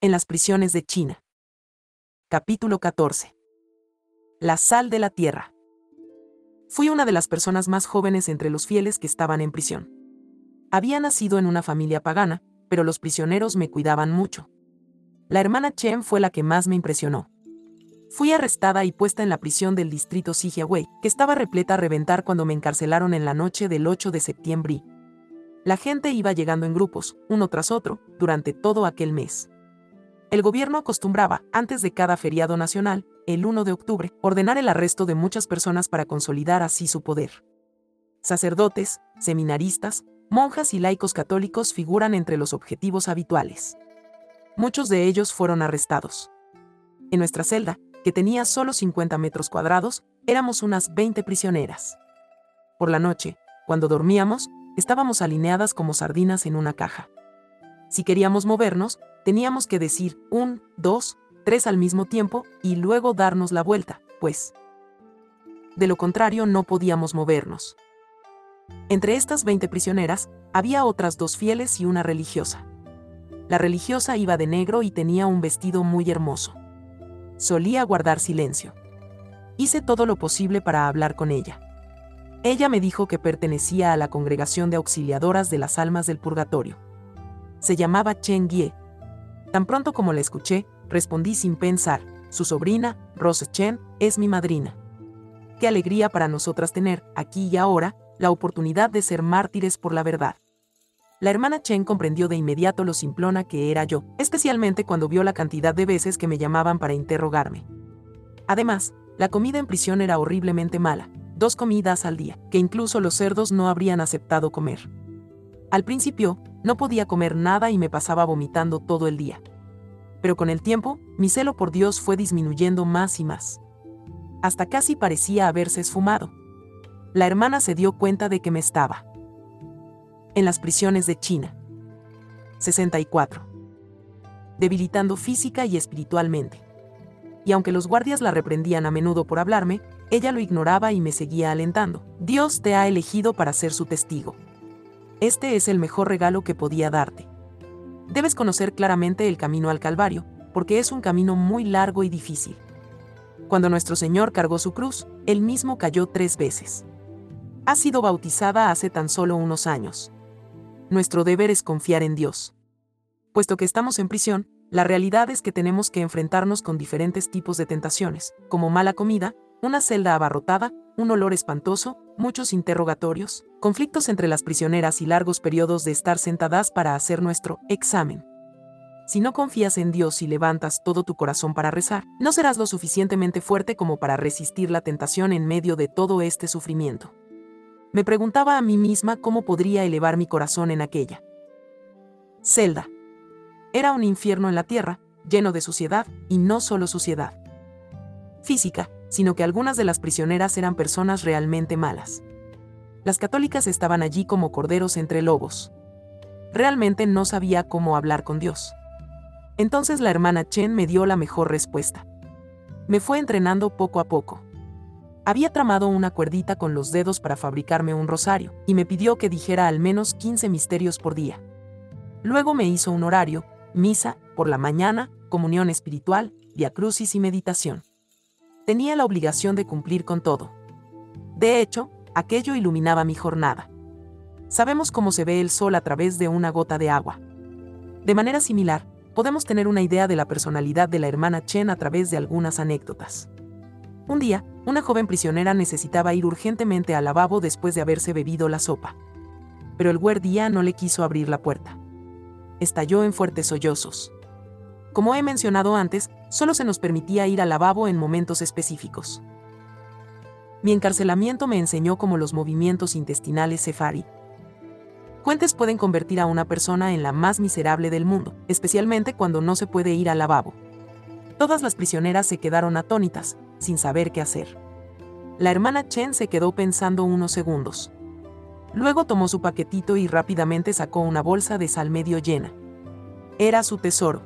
En las prisiones de China. Capítulo 14. La sal de la tierra. Fui una de las personas más jóvenes entre los fieles que estaban en prisión. Había nacido en una familia pagana, pero los prisioneros me cuidaban mucho. La hermana Chen fue la que más me impresionó. Fui arrestada y puesta en la prisión del distrito Sijiawei, que estaba repleta a reventar cuando me encarcelaron en la noche del 8 de septiembre. La gente iba llegando en grupos, uno tras otro, durante todo aquel mes. El gobierno acostumbraba, antes de cada feriado nacional, el 1 de octubre, ordenar el arresto de muchas personas para consolidar así su poder. Sacerdotes, seminaristas, monjas y laicos católicos figuran entre los objetivos habituales. Muchos de ellos fueron arrestados. En nuestra celda, que tenía solo 50 metros cuadrados, éramos unas 20 prisioneras. Por la noche, cuando dormíamos, estábamos alineadas como sardinas en una caja. Si queríamos movernos, teníamos que decir un, dos, tres al mismo tiempo y luego darnos la vuelta, pues. De lo contrario no podíamos movernos. Entre estas 20 prisioneras, había otras dos fieles y una religiosa. La religiosa iba de negro y tenía un vestido muy hermoso. Solía guardar silencio. Hice todo lo posible para hablar con ella. Ella me dijo que pertenecía a la congregación de auxiliadoras de las almas del purgatorio se llamaba Chen Gie. Tan pronto como la escuché, respondí sin pensar, su sobrina, Rose Chen, es mi madrina. Qué alegría para nosotras tener, aquí y ahora, la oportunidad de ser mártires por la verdad. La hermana Chen comprendió de inmediato lo simplona que era yo, especialmente cuando vio la cantidad de veces que me llamaban para interrogarme. Además, la comida en prisión era horriblemente mala, dos comidas al día, que incluso los cerdos no habrían aceptado comer. Al principio, no podía comer nada y me pasaba vomitando todo el día. Pero con el tiempo, mi celo por Dios fue disminuyendo más y más. Hasta casi parecía haberse esfumado. La hermana se dio cuenta de que me estaba. En las prisiones de China. 64. Debilitando física y espiritualmente. Y aunque los guardias la reprendían a menudo por hablarme, ella lo ignoraba y me seguía alentando. Dios te ha elegido para ser su testigo. Este es el mejor regalo que podía darte. Debes conocer claramente el camino al Calvario, porque es un camino muy largo y difícil. Cuando nuestro Señor cargó su cruz, él mismo cayó tres veces. Ha sido bautizada hace tan solo unos años. Nuestro deber es confiar en Dios. Puesto que estamos en prisión, la realidad es que tenemos que enfrentarnos con diferentes tipos de tentaciones, como mala comida, una celda abarrotada, un olor espantoso, muchos interrogatorios, conflictos entre las prisioneras y largos periodos de estar sentadas para hacer nuestro examen. Si no confías en Dios y levantas todo tu corazón para rezar, no serás lo suficientemente fuerte como para resistir la tentación en medio de todo este sufrimiento. Me preguntaba a mí misma cómo podría elevar mi corazón en aquella celda. Era un infierno en la tierra, lleno de suciedad, y no solo suciedad física, sino que algunas de las prisioneras eran personas realmente malas. Las católicas estaban allí como corderos entre lobos. Realmente no sabía cómo hablar con Dios. Entonces la hermana Chen me dio la mejor respuesta. Me fue entrenando poco a poco. Había tramado una cuerdita con los dedos para fabricarme un rosario, y me pidió que dijera al menos 15 misterios por día. Luego me hizo un horario, misa, por la mañana, comunión espiritual, diacrucis y meditación tenía la obligación de cumplir con todo. De hecho, aquello iluminaba mi jornada. Sabemos cómo se ve el sol a través de una gota de agua. De manera similar, podemos tener una idea de la personalidad de la hermana Chen a través de algunas anécdotas. Un día, una joven prisionera necesitaba ir urgentemente al lavabo después de haberse bebido la sopa. Pero el guardia no le quiso abrir la puerta. Estalló en fuertes sollozos. Como he mencionado antes, solo se nos permitía ir al lavabo en momentos específicos. Mi encarcelamiento me enseñó cómo los movimientos intestinales sefari. Fuentes pueden convertir a una persona en la más miserable del mundo, especialmente cuando no se puede ir al lavabo. Todas las prisioneras se quedaron atónitas, sin saber qué hacer. La hermana Chen se quedó pensando unos segundos. Luego tomó su paquetito y rápidamente sacó una bolsa de sal medio llena. Era su tesoro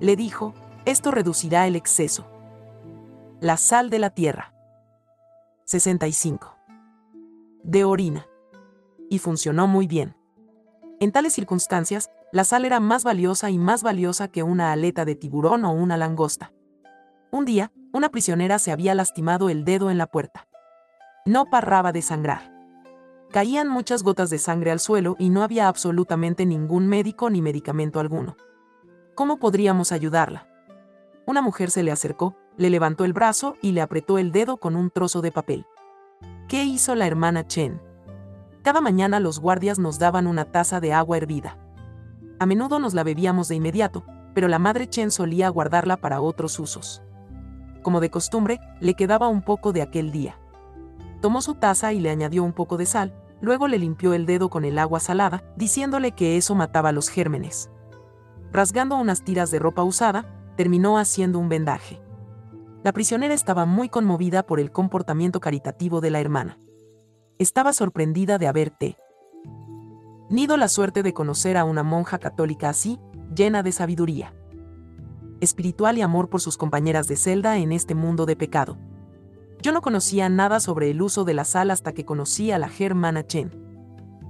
le dijo, esto reducirá el exceso. La sal de la tierra. 65. De orina. Y funcionó muy bien. En tales circunstancias, La sal era más valiosa y más valiosa que una aleta de tiburón o una langosta. Un día, una prisionera se había lastimado el dedo en la puerta. No paraba de sangrar. Caían muchas gotas de sangre al suelo y no había absolutamente ningún médico ni medicamento alguno. ¿Cómo podríamos ayudarla? Una mujer se le acercó, le levantó el brazo y le apretó el dedo con un trozo de papel. ¿Qué hizo la hermana Chen? Cada mañana los guardias nos daban una taza de agua hervida. A menudo nos la bebíamos de inmediato, pero la madre Chen solía guardarla para otros usos. Como de costumbre, le quedaba un poco de aquel día. Tomó su taza y le añadió un poco de sal, luego le limpió el dedo con el agua salada, diciéndole que eso mataba los gérmenes. Rasgando unas tiras de ropa usada, terminó haciendo un vendaje. La prisionera estaba muy conmovida por el comportamiento caritativo de la hermana. Estaba sorprendida de haberte nido la suerte de conocer a una monja católica así, llena de sabiduría, espiritual y amor por sus compañeras de celda en este mundo de pecado. Yo no conocía nada sobre el uso de la sal hasta que conocí a la Germana Chen.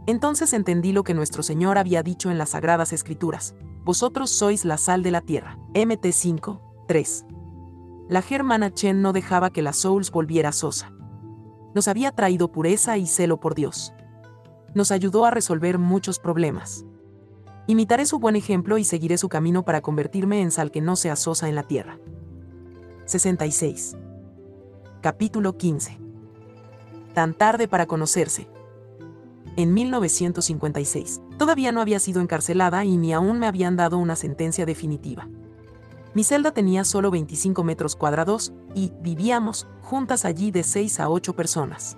Entonces entendí lo que nuestro Señor había dicho en las Sagradas Escrituras. Vosotros sois la sal de la tierra. MT 5, 3 la germana Chen no dejaba que la Souls volviera sosa. Nos había traído pureza y celo por Dios. Nos ayudó a resolver muchos problemas. Imitaré su buen ejemplo y seguiré su camino para convertirme en sal que no sea sosa en la tierra. 66. Capítulo 15. Tan tarde para conocerse. En 1956, todavía no había sido encarcelada y ni aún me habían dado una sentencia definitiva. Mi celda tenía solo 25 metros cuadrados y vivíamos juntas allí de 6 a 8 personas.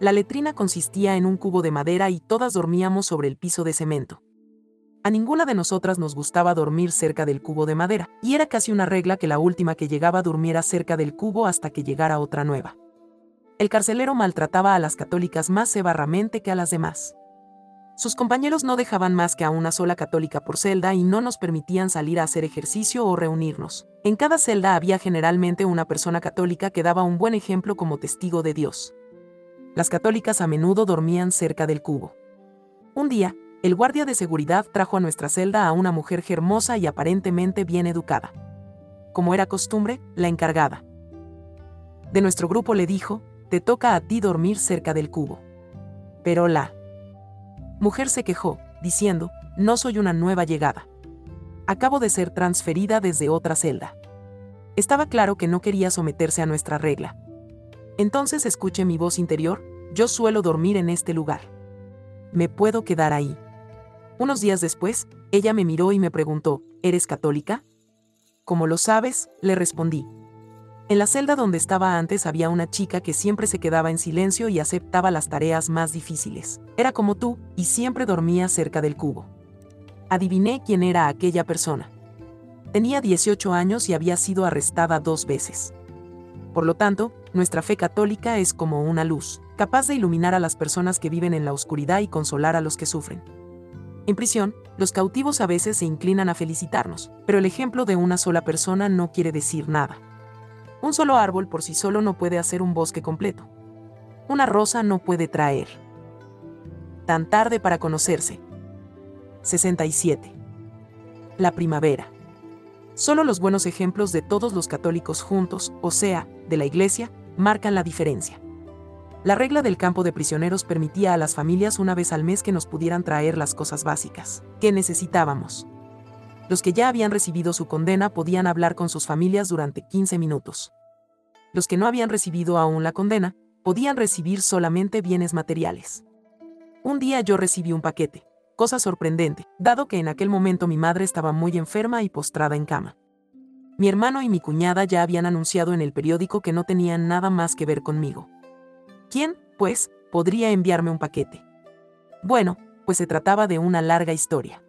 La letrina consistía en un cubo de madera y todas dormíamos sobre el piso de cemento. A ninguna de nosotras nos gustaba dormir cerca del cubo de madera, y era casi una regla que la última que llegaba durmiera cerca del cubo hasta que llegara otra nueva. El carcelero maltrataba a las católicas más sevaramente que a las demás. Sus compañeros no dejaban más que a una sola católica por celda y no nos permitían salir a hacer ejercicio o reunirnos. En cada celda había generalmente una persona católica que daba un buen ejemplo como testigo de Dios. Las católicas a menudo dormían cerca del cubo. Un día, el guardia de seguridad trajo a nuestra celda a una mujer hermosa y aparentemente bien educada. Como era costumbre, la encargada de nuestro grupo le dijo, te toca a ti dormir cerca del cubo. Pero la mujer se quejó, diciendo, no soy una nueva llegada. Acabo de ser transferida desde otra celda. Estaba claro que no quería someterse a nuestra regla. Entonces escuché mi voz interior, yo suelo dormir en este lugar. ¿Me puedo quedar ahí? Unos días después, ella me miró y me preguntó, ¿eres católica? Como lo sabes, le respondí, en la celda donde estaba antes había una chica que siempre se quedaba en silencio y aceptaba las tareas más difíciles. Era como tú, y siempre dormía cerca del cubo. Adiviné quién era aquella persona. Tenía 18 años y había sido arrestada dos veces. Por lo tanto, nuestra fe católica es como una luz, capaz de iluminar a las personas que viven en la oscuridad y consolar a los que sufren. En prisión, los cautivos a veces se inclinan a felicitarnos, pero el ejemplo de una sola persona no quiere decir nada. Un solo árbol por sí solo no puede hacer un bosque completo. Una rosa no puede traer. Tan tarde para conocerse. 67. La primavera. Solo los buenos ejemplos de todos los católicos juntos, o sea, de la Iglesia, marcan la diferencia. La regla del campo de prisioneros permitía a las familias una vez al mes que nos pudieran traer las cosas básicas que necesitábamos los que ya habían recibido su condena podían hablar con sus familias durante 15 minutos. Los que no habían recibido aún la condena, podían recibir solamente bienes materiales. Un día yo recibí un paquete, cosa sorprendente, dado que en aquel momento mi madre estaba muy enferma y postrada en cama. Mi hermano y mi cuñada ya habían anunciado en el periódico que no tenían nada más que ver conmigo. ¿Quién, pues, podría enviarme un paquete? Bueno, pues se trataba de una larga historia.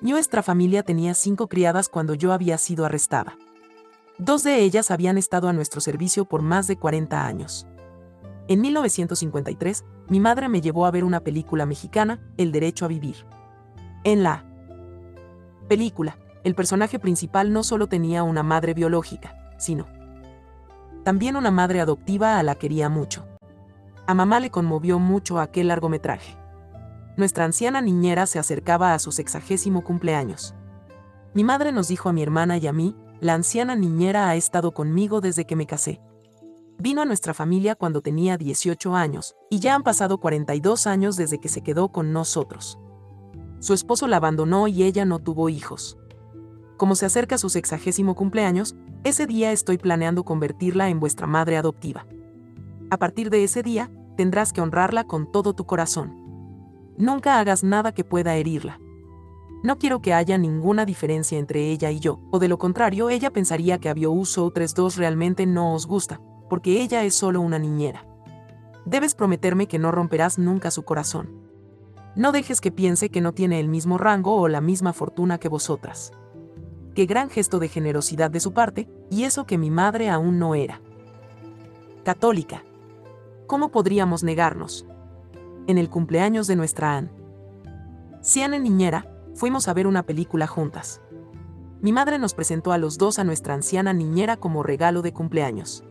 Nuestra familia tenía cinco criadas cuando yo había sido arrestada. Dos de ellas habían estado a nuestro servicio por más de 40 años. En 1953, mi madre me llevó a ver una película mexicana, El Derecho a Vivir. En la película, el personaje principal no solo tenía una madre biológica, sino también una madre adoptiva a la quería mucho. A mamá le conmovió mucho aquel largometraje. Nuestra anciana niñera se acercaba a su sexagésimo cumpleaños. Mi madre nos dijo a mi hermana y a mí, la anciana niñera ha estado conmigo desde que me casé. Vino a nuestra familia cuando tenía 18 años, y ya han pasado 42 años desde que se quedó con nosotros. Su esposo la abandonó y ella no tuvo hijos. Como se acerca su sexagésimo cumpleaños, ese día estoy planeando convertirla en vuestra madre adoptiva. A partir de ese día, tendrás que honrarla con todo tu corazón. Nunca hagas nada que pueda herirla. No quiero que haya ninguna diferencia entre ella y yo, o de lo contrario ella pensaría que Avio Uso 32 realmente no os gusta, porque ella es solo una niñera. Debes prometerme que no romperás nunca su corazón. No dejes que piense que no tiene el mismo rango o la misma fortuna que vosotras. Qué gran gesto de generosidad de su parte, y eso que mi madre aún no era. Católica. ¿Cómo podríamos negarnos? En el cumpleaños de nuestra Anne. Si Anne niñera, fuimos a ver una película juntas. Mi madre nos presentó a los dos a nuestra anciana niñera como regalo de cumpleaños.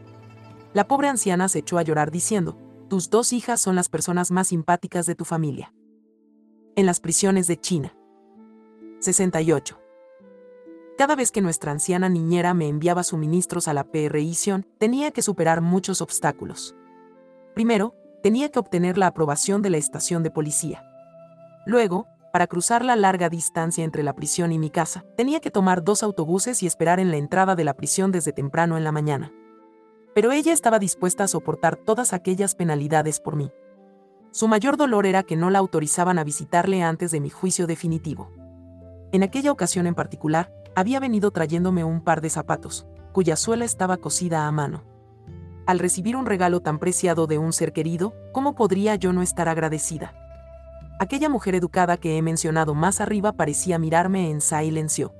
La pobre anciana se echó a llorar diciendo, tus dos hijas son las personas más simpáticas de tu familia. En las prisiones de China. 68. Cada vez que nuestra anciana niñera me enviaba suministros a la PRIción, tenía que superar muchos obstáculos. Primero, tenía que obtener la aprobación de la estación de policía. Luego, para cruzar la larga distancia entre la prisión y mi casa, tenía que tomar dos autobuses y esperar en la entrada de la prisión desde temprano en la mañana pero ella estaba dispuesta a soportar todas aquellas penalidades por mí. Su mayor dolor era que no la autorizaban a visitarle antes de mi juicio definitivo. En aquella ocasión en particular, había venido trayéndome un par de zapatos, cuya suela estaba cosida a mano. Al recibir un regalo tan preciado de un ser querido, ¿cómo podría yo no estar agradecida? Aquella mujer educada que he mencionado más arriba parecía mirarme en silencio.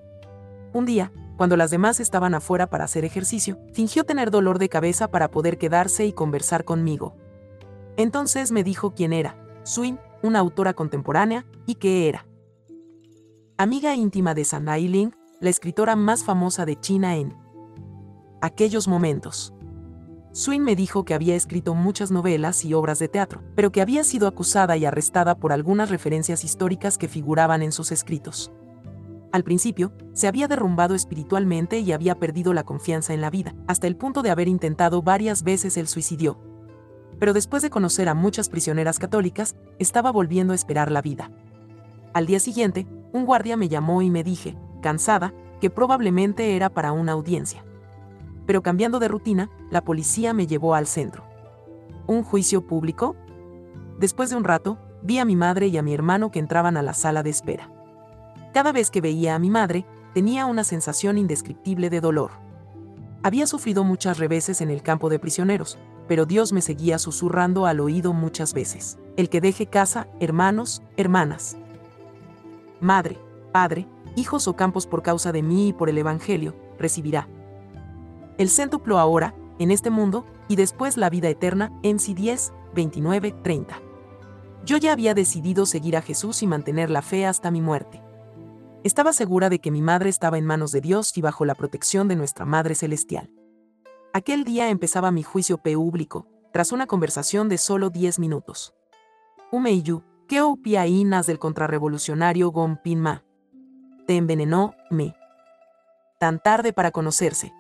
Un día, cuando las demás estaban afuera para hacer ejercicio, fingió tener dolor de cabeza para poder quedarse y conversar conmigo. Entonces me dijo quién era, Swin, una autora contemporánea, y qué era. Amiga íntima de Sanai Ling, la escritora más famosa de China en aquellos momentos. Swin me dijo que había escrito muchas novelas y obras de teatro, pero que había sido acusada y arrestada por algunas referencias históricas que figuraban en sus escritos. Al principio, se había derrumbado espiritualmente y había perdido la confianza en la vida, hasta el punto de haber intentado varias veces el suicidio. Pero después de conocer a muchas prisioneras católicas, estaba volviendo a esperar la vida. Al día siguiente, un guardia me llamó y me dije, cansada, que probablemente era para una audiencia. Pero cambiando de rutina, la policía me llevó al centro. ¿Un juicio público? Después de un rato, vi a mi madre y a mi hermano que entraban a la sala de espera. Cada vez que veía a mi madre, tenía una sensación indescriptible de dolor. Había sufrido muchas reveses en el campo de prisioneros, pero Dios me seguía susurrando al oído muchas veces. El que deje casa, hermanos, hermanas. Madre, padre, hijos o campos por causa de mí y por el Evangelio, recibirá. El céntuplo ahora, en este mundo, y después la vida eterna, en 10, 29, 30. Yo ya había decidido seguir a Jesús y mantener la fe hasta mi muerte. Estaba segura de que mi madre estaba en manos de Dios y bajo la protección de nuestra Madre Celestial. Aquel día empezaba mi juicio público, tras una conversación de solo 10 minutos. Umeiyu, ¿qué opinas del contrarrevolucionario Pin Ma? Te envenenó, me. Tan tarde para conocerse.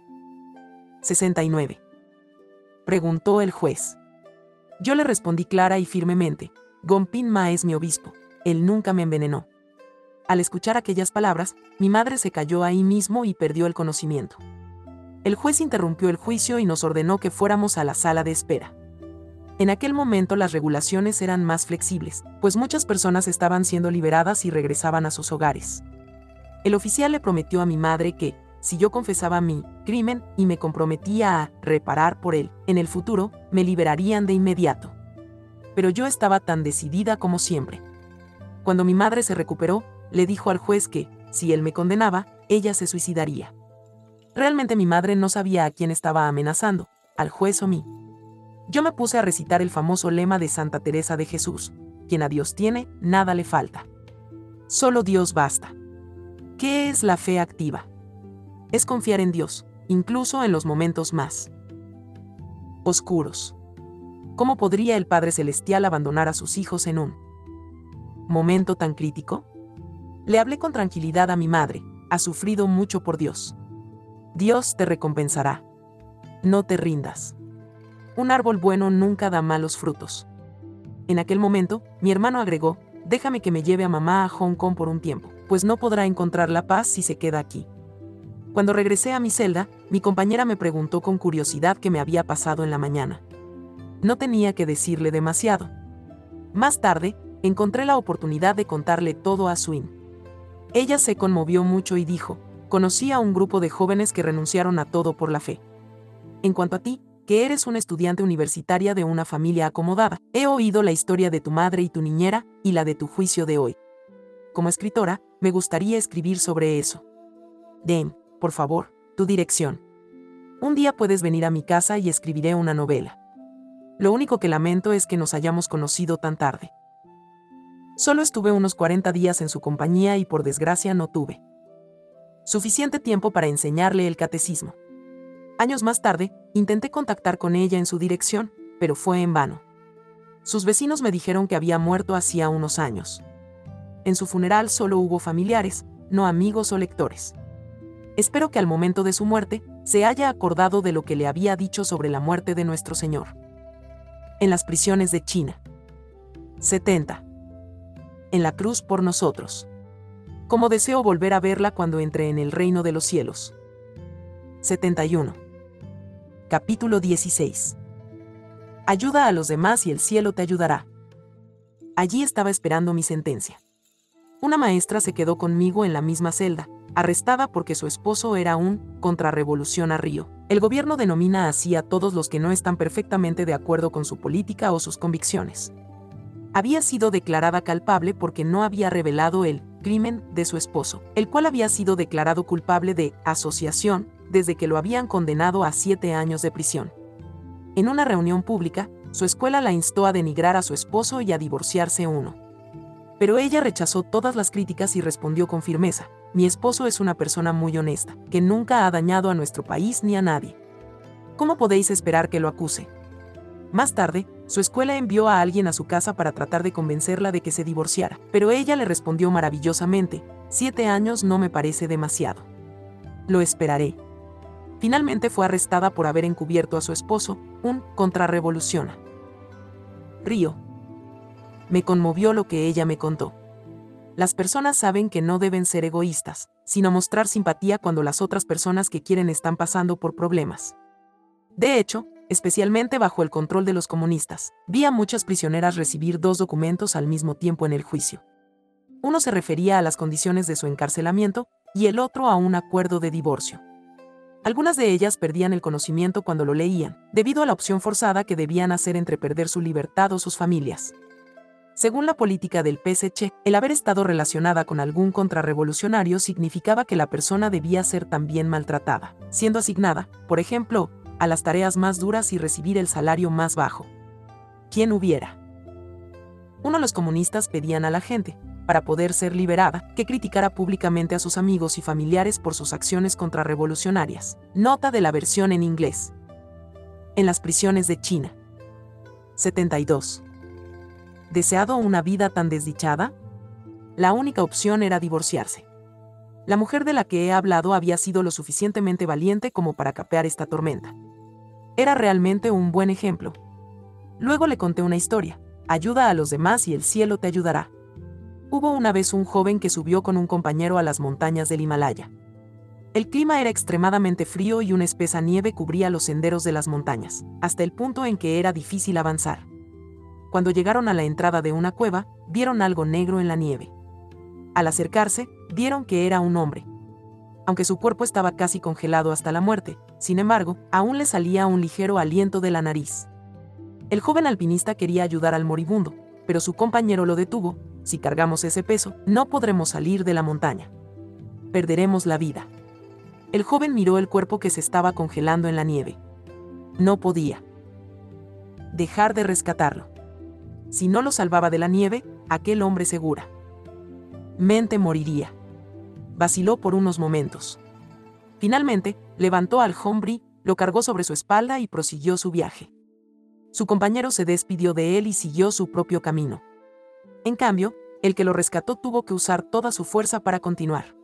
69. Preguntó el juez. Yo le respondí clara y firmemente, Pin Ma es mi obispo, él nunca me envenenó. Al escuchar aquellas palabras, mi madre se cayó ahí mismo y perdió el conocimiento. El juez interrumpió el juicio y nos ordenó que fuéramos a la sala de espera. En aquel momento las regulaciones eran más flexibles, pues muchas personas estaban siendo liberadas y regresaban a sus hogares. El oficial le prometió a mi madre que, si yo confesaba mi crimen y me comprometía a reparar por él, en el futuro, me liberarían de inmediato. Pero yo estaba tan decidida como siempre. Cuando mi madre se recuperó, le dijo al juez que, si él me condenaba, ella se suicidaría. Realmente mi madre no sabía a quién estaba amenazando, al juez o mí. Yo me puse a recitar el famoso lema de Santa Teresa de Jesús, quien a Dios tiene, nada le falta. Solo Dios basta. ¿Qué es la fe activa? Es confiar en Dios, incluso en los momentos más oscuros. ¿Cómo podría el Padre Celestial abandonar a sus hijos en un momento tan crítico? Le hablé con tranquilidad a mi madre, ha sufrido mucho por Dios. Dios te recompensará. No te rindas. Un árbol bueno nunca da malos frutos. En aquel momento, mi hermano agregó, déjame que me lleve a mamá a Hong Kong por un tiempo, pues no podrá encontrar la paz si se queda aquí. Cuando regresé a mi celda, mi compañera me preguntó con curiosidad qué me había pasado en la mañana. No tenía que decirle demasiado. Más tarde, encontré la oportunidad de contarle todo a Swin. Ella se conmovió mucho y dijo, conocí a un grupo de jóvenes que renunciaron a todo por la fe. En cuanto a ti, que eres una estudiante universitaria de una familia acomodada, he oído la historia de tu madre y tu niñera y la de tu juicio de hoy. Como escritora, me gustaría escribir sobre eso. Dame, por favor, tu dirección. Un día puedes venir a mi casa y escribiré una novela. Lo único que lamento es que nos hayamos conocido tan tarde. Solo estuve unos 40 días en su compañía y por desgracia no tuve suficiente tiempo para enseñarle el catecismo. Años más tarde, intenté contactar con ella en su dirección, pero fue en vano. Sus vecinos me dijeron que había muerto hacía unos años. En su funeral solo hubo familiares, no amigos o lectores. Espero que al momento de su muerte se haya acordado de lo que le había dicho sobre la muerte de nuestro Señor. En las prisiones de China. 70 en la cruz por nosotros. Como deseo volver a verla cuando entre en el reino de los cielos. 71. Capítulo 16. Ayuda a los demás y el cielo te ayudará. Allí estaba esperando mi sentencia. Una maestra se quedó conmigo en la misma celda, arrestada porque su esposo era un Río. El gobierno denomina así a todos los que no están perfectamente de acuerdo con su política o sus convicciones había sido declarada culpable porque no había revelado el crimen de su esposo, el cual había sido declarado culpable de asociación desde que lo habían condenado a siete años de prisión. En una reunión pública, su escuela la instó a denigrar a su esposo y a divorciarse uno. Pero ella rechazó todas las críticas y respondió con firmeza, mi esposo es una persona muy honesta, que nunca ha dañado a nuestro país ni a nadie. ¿Cómo podéis esperar que lo acuse? Más tarde, su escuela envió a alguien a su casa para tratar de convencerla de que se divorciara, pero ella le respondió maravillosamente, siete años no me parece demasiado. Lo esperaré. Finalmente fue arrestada por haber encubierto a su esposo, un contrarrevoluciona. Río. Me conmovió lo que ella me contó. Las personas saben que no deben ser egoístas, sino mostrar simpatía cuando las otras personas que quieren están pasando por problemas. De hecho, especialmente bajo el control de los comunistas. Vi a muchas prisioneras recibir dos documentos al mismo tiempo en el juicio. Uno se refería a las condiciones de su encarcelamiento y el otro a un acuerdo de divorcio. Algunas de ellas perdían el conocimiento cuando lo leían, debido a la opción forzada que debían hacer entre perder su libertad o sus familias. Según la política del PSC, el haber estado relacionada con algún contrarrevolucionario significaba que la persona debía ser también maltratada, siendo asignada, por ejemplo, a las tareas más duras y recibir el salario más bajo. ¿Quién hubiera? Uno de los comunistas pedían a la gente, para poder ser liberada, que criticara públicamente a sus amigos y familiares por sus acciones contrarrevolucionarias. Nota de la versión en inglés. En las prisiones de China. 72. ¿Deseado una vida tan desdichada? La única opción era divorciarse. La mujer de la que he hablado había sido lo suficientemente valiente como para capear esta tormenta. Era realmente un buen ejemplo. Luego le conté una historia. Ayuda a los demás y el cielo te ayudará. Hubo una vez un joven que subió con un compañero a las montañas del Himalaya. El clima era extremadamente frío y una espesa nieve cubría los senderos de las montañas, hasta el punto en que era difícil avanzar. Cuando llegaron a la entrada de una cueva, vieron algo negro en la nieve. Al acercarse, vieron que era un hombre, aunque su cuerpo estaba casi congelado hasta la muerte, sin embargo, aún le salía un ligero aliento de la nariz. El joven alpinista quería ayudar al moribundo, pero su compañero lo detuvo, si cargamos ese peso, no podremos salir de la montaña. Perderemos la vida. El joven miró el cuerpo que se estaba congelando en la nieve. No podía dejar de rescatarlo. Si no lo salvaba de la nieve, aquel hombre segura. Mente moriría vaciló por unos momentos. Finalmente, levantó al hombre, lo cargó sobre su espalda y prosiguió su viaje. Su compañero se despidió de él y siguió su propio camino. En cambio, El que lo rescató tuvo que usar toda su fuerza para continuar.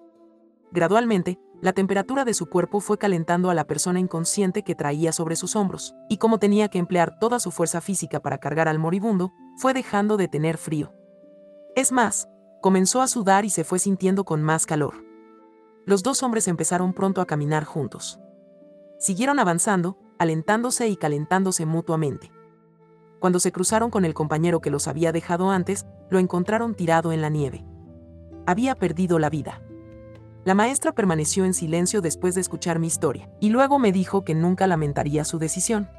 Gradualmente, la temperatura de su cuerpo fue calentando a la persona inconsciente que traía sobre sus hombros, y como tenía que emplear toda su fuerza física para cargar al moribundo, fue dejando de tener frío. Es más, comenzó a sudar y se fue sintiendo con más calor. Los dos hombres empezaron pronto a caminar juntos. Siguieron avanzando, alentándose y calentándose mutuamente. Cuando se cruzaron con el compañero que los había dejado antes, lo encontraron tirado en la nieve. Había perdido la vida. La maestra permaneció en silencio después de escuchar mi historia, y luego me dijo que nunca lamentaría su decisión.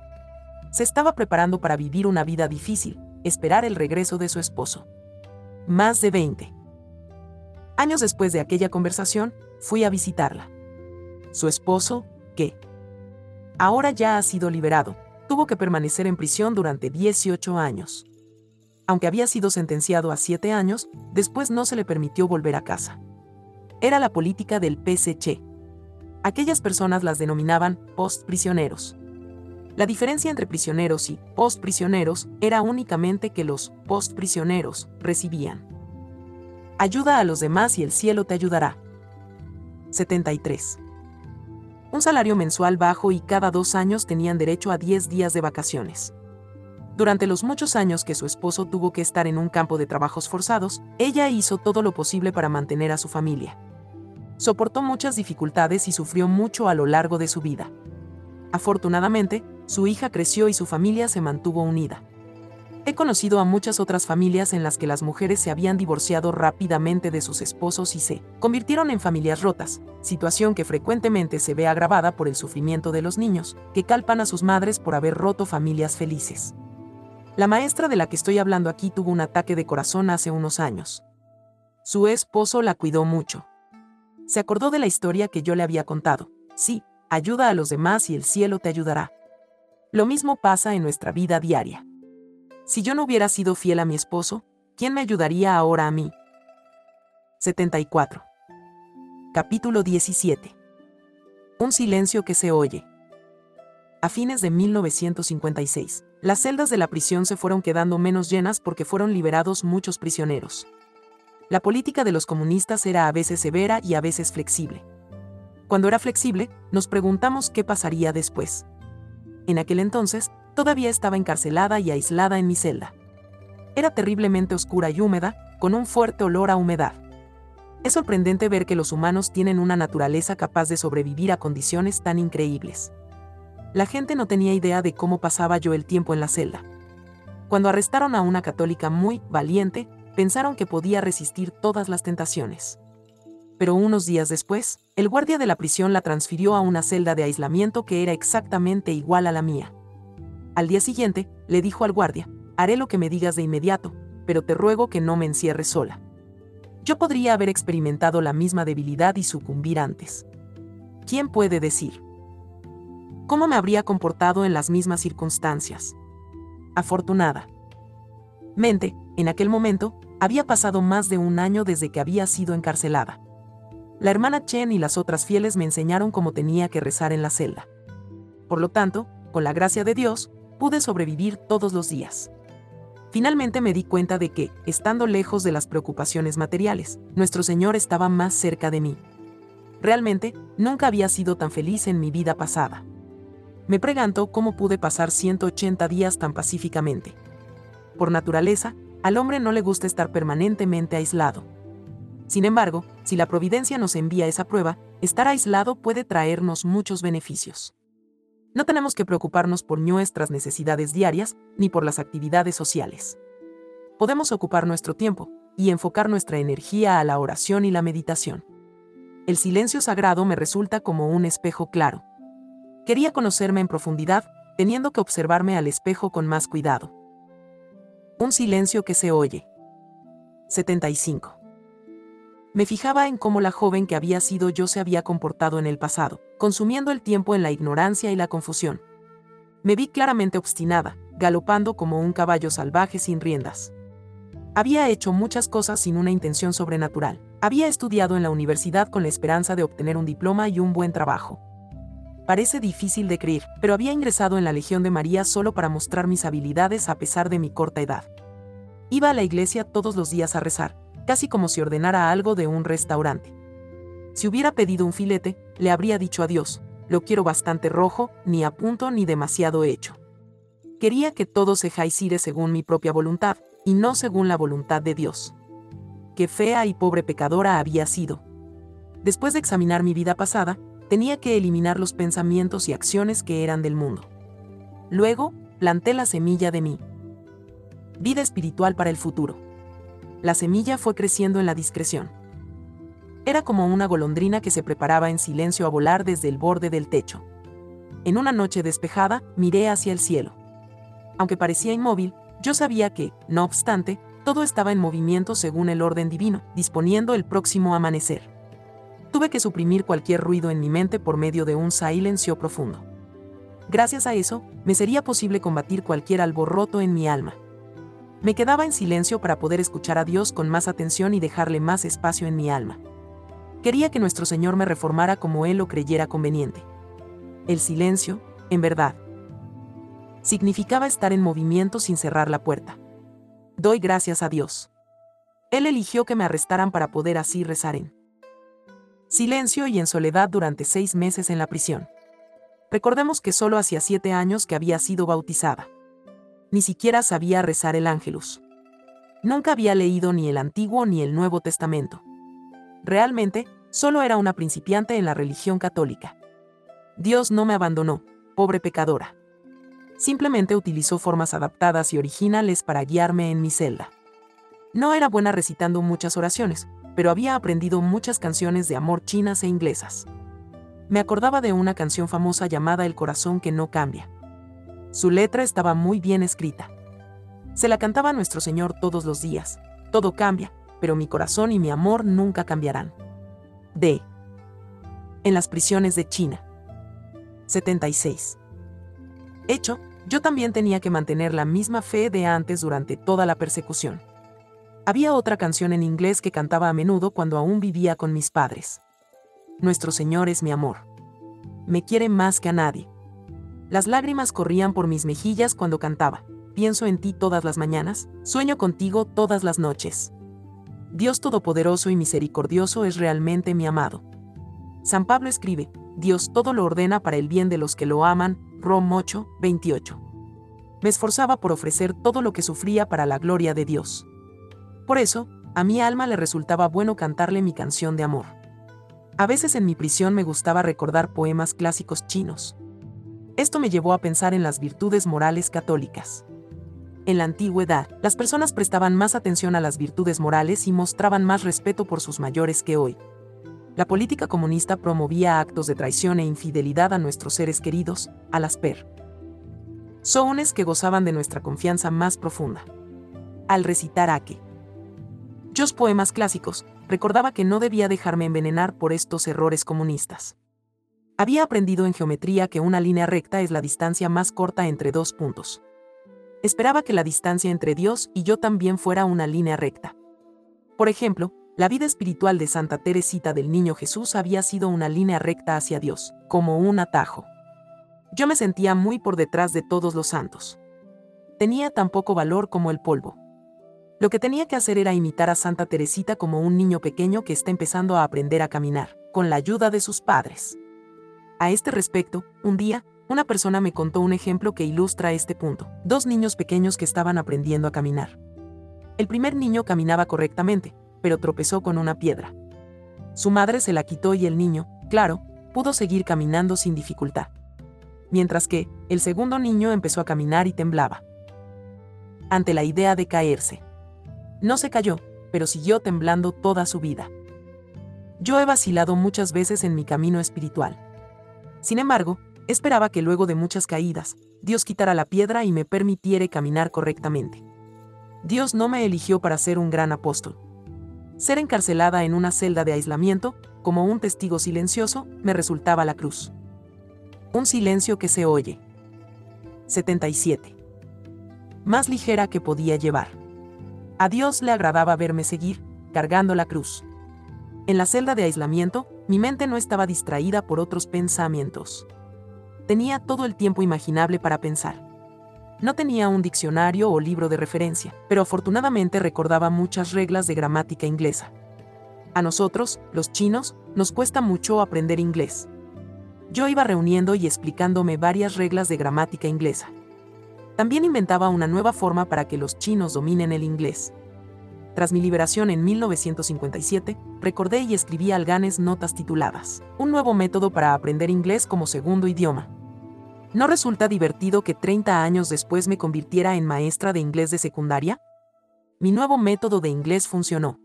Se estaba preparando para vivir una vida difícil, esperar el regreso de su esposo. Más de 20. Años después de aquella conversación, fui a visitarla. Su esposo, ¿qué? Ahora ya ha sido liberado, tuvo que permanecer en prisión durante 18 años. Aunque había sido sentenciado a 7 años, después no se le permitió volver a casa era la política del PSC. Aquellas personas las denominaban post-prisioneros. La diferencia entre prisioneros y post-prisioneros era únicamente que los post-prisioneros recibían ayuda a los demás y el cielo te ayudará. 73. Un salario mensual bajo y cada dos años tenían derecho a 10 días de vacaciones. Durante los muchos años que su esposo tuvo que estar en un campo de trabajos forzados, ella hizo todo lo posible para mantener a su familia. Soportó muchas dificultades y sufrió mucho a lo largo de su vida. Afortunadamente, su hija creció y su familia se mantuvo unida. He conocido a muchas otras familias en las que las mujeres se habían divorciado rápidamente de sus esposos y se convirtieron en familias rotas, situación que frecuentemente se ve agravada por el sufrimiento de los niños, que calpan a sus madres por haber roto familias felices. La maestra de la que estoy hablando aquí tuvo un ataque de corazón hace unos años. Su esposo la cuidó mucho. Se acordó de la historia que yo le había contado. Sí, ayuda a los demás y el cielo te ayudará. Lo mismo pasa en nuestra vida diaria. Si yo no hubiera sido fiel a mi esposo, ¿quién me ayudaría ahora a mí? 74. Capítulo 17. Un silencio que se oye. A fines de 1956, las celdas de la prisión se fueron quedando menos llenas porque fueron liberados muchos prisioneros. La política de los comunistas era a veces severa y a veces flexible. Cuando era flexible, nos preguntamos qué pasaría después. En aquel entonces, todavía estaba encarcelada y aislada en mi celda. Era terriblemente oscura y húmeda, con un fuerte olor a humedad. Es sorprendente ver que los humanos tienen una naturaleza capaz de sobrevivir a condiciones tan increíbles. La gente no tenía idea de cómo pasaba yo el tiempo en la celda. Cuando arrestaron a una católica muy valiente, pensaron que podía resistir todas las tentaciones. Pero unos días después, el guardia de la prisión la transfirió a una celda de aislamiento que era exactamente igual a la mía. Al día siguiente, le dijo al guardia, haré lo que me digas de inmediato, pero te ruego que no me encierres sola. Yo podría haber experimentado la misma debilidad y sucumbir antes. ¿Quién puede decir? ¿Cómo me habría comportado en las mismas circunstancias? Afortunada. Mente, en aquel momento, había pasado más de un año desde que había sido encarcelada. La hermana Chen y las otras fieles me enseñaron cómo tenía que rezar en la celda. Por lo tanto, con la gracia de Dios, pude sobrevivir todos los días. Finalmente me di cuenta de que, estando lejos de las preocupaciones materiales, nuestro Señor estaba más cerca de mí. Realmente, nunca había sido tan feliz en mi vida pasada. Me pregunto cómo pude pasar 180 días tan pacíficamente. Por naturaleza, al hombre no le gusta estar permanentemente aislado. Sin embargo, si la providencia nos envía esa prueba, estar aislado puede traernos muchos beneficios. No tenemos que preocuparnos por nuestras necesidades diarias ni por las actividades sociales. Podemos ocupar nuestro tiempo y enfocar nuestra energía a la oración y la meditación. El silencio sagrado me resulta como un espejo claro. Quería conocerme en profundidad, teniendo que observarme al espejo con más cuidado. Un silencio que se oye. 75. Me fijaba en cómo la joven que había sido yo se había comportado en el pasado, consumiendo el tiempo en la ignorancia y la confusión. Me vi claramente obstinada, galopando como un caballo salvaje sin riendas. Había hecho muchas cosas sin una intención sobrenatural. Había estudiado en la universidad con la esperanza de obtener un diploma y un buen trabajo. Parece difícil de creer, pero había ingresado en la Legión de María solo para mostrar mis habilidades a pesar de mi corta edad. Iba a la iglesia todos los días a rezar, casi como si ordenara algo de un restaurante. Si hubiera pedido un filete, le habría dicho adiós, lo quiero bastante rojo, ni a punto ni demasiado hecho. Quería que todo se jaicire según mi propia voluntad, y no según la voluntad de Dios. Qué fea y pobre pecadora había sido. Después de examinar mi vida pasada, tenía que eliminar los pensamientos y acciones que eran del mundo. Luego, planté la semilla de mí. Vida espiritual para el futuro. La semilla fue creciendo en la discreción. Era como una golondrina que se preparaba en silencio a volar desde el borde del techo. En una noche despejada, miré hacia el cielo. Aunque parecía inmóvil, yo sabía que, no obstante, todo estaba en movimiento según el orden divino, disponiendo el próximo amanecer. Tuve que suprimir cualquier ruido en mi mente por medio de un silencio profundo. Gracias a eso, me sería posible combatir cualquier alboroto en mi alma. Me quedaba en silencio para poder escuchar a Dios con más atención y dejarle más espacio en mi alma. Quería que nuestro Señor me reformara como Él lo creyera conveniente. El silencio, en verdad, significaba estar en movimiento sin cerrar la puerta. Doy gracias a Dios. Él eligió que me arrestaran para poder así rezar en silencio y en soledad durante seis meses en la prisión. Recordemos que solo hacía siete años que había sido bautizada. Ni siquiera sabía rezar el ángelus. Nunca había leído ni el Antiguo ni el Nuevo Testamento. Realmente, solo era una principiante en la religión católica. Dios no me abandonó, pobre pecadora. Simplemente utilizó formas adaptadas y originales para guiarme en mi celda. No era buena recitando muchas oraciones, pero había aprendido muchas canciones de amor chinas e inglesas. Me acordaba de una canción famosa llamada El corazón que no cambia. Su letra estaba muy bien escrita. Se la cantaba nuestro Señor todos los días. Todo cambia, pero mi corazón y mi amor nunca cambiarán. D. En las prisiones de China. 76. Hecho, yo también tenía que mantener la misma fe de antes durante toda la persecución. Había otra canción en inglés que cantaba a menudo cuando aún vivía con mis padres. Nuestro Señor es mi amor. Me quiere más que a nadie. Las lágrimas corrían por mis mejillas cuando cantaba. Pienso en ti todas las mañanas, sueño contigo todas las noches. Dios Todopoderoso y Misericordioso es realmente mi amado. San Pablo escribe, Dios todo lo ordena para el bien de los que lo aman, Rom 8, 28. Me esforzaba por ofrecer todo lo que sufría para la gloria de Dios. Por eso, a mi alma le resultaba bueno cantarle mi canción de amor. A veces en mi prisión me gustaba recordar poemas clásicos chinos. Esto me llevó a pensar en las virtudes morales católicas. En la antigüedad, las personas prestaban más atención a las virtudes morales y mostraban más respeto por sus mayores que hoy. La política comunista promovía actos de traición e infidelidad a nuestros seres queridos, a las per. Sones que gozaban de nuestra confianza más profunda. Al recitar Ake. Yo poemas clásicos, recordaba que no debía dejarme envenenar por estos errores comunistas. Había aprendido en geometría que una línea recta es la distancia más corta entre dos puntos esperaba que la distancia entre Dios y yo también fuera una línea recta. Por ejemplo, la vida espiritual de Santa Teresita del Niño Jesús había sido una línea recta hacia Dios, como un atajo. Yo me sentía muy por detrás de todos los santos. Tenía tan poco valor como el polvo. Lo que tenía que hacer era imitar a Santa Teresita como un niño pequeño que está empezando a aprender a caminar, con la ayuda de sus padres. A este respecto, un día, una persona me contó un ejemplo que ilustra este punto. Dos niños pequeños que estaban aprendiendo a caminar. El primer niño caminaba correctamente, pero tropezó con una piedra. Su madre se la quitó y el niño, claro, pudo seguir caminando sin dificultad. Mientras que, el segundo niño empezó a caminar y temblaba. Ante la idea de caerse. No se cayó, pero siguió temblando toda su vida. Yo he vacilado muchas veces en mi camino espiritual. Sin embargo, Esperaba que luego de muchas caídas, Dios quitara la piedra y me permitiera caminar correctamente. Dios no me eligió para ser un gran apóstol. Ser encarcelada en una celda de aislamiento, como un testigo silencioso, me resultaba la cruz. Un silencio que se oye. 77. Más ligera que podía llevar. A Dios le agradaba verme seguir, cargando la cruz. En la celda de aislamiento, mi mente no estaba distraída por otros pensamientos. Tenía todo el tiempo imaginable para pensar. No tenía un diccionario o libro de referencia, pero afortunadamente recordaba muchas reglas de gramática inglesa. A nosotros, los chinos, nos cuesta mucho aprender inglés. Yo iba reuniendo y explicándome varias reglas de gramática inglesa. También inventaba una nueva forma para que los chinos dominen el inglés. Tras mi liberación en 1957, recordé y escribí al Ganes notas tituladas, Un nuevo método para aprender inglés como segundo idioma. ¿No resulta divertido que 30 años después me convirtiera en maestra de inglés de secundaria? Mi nuevo método de inglés funcionó.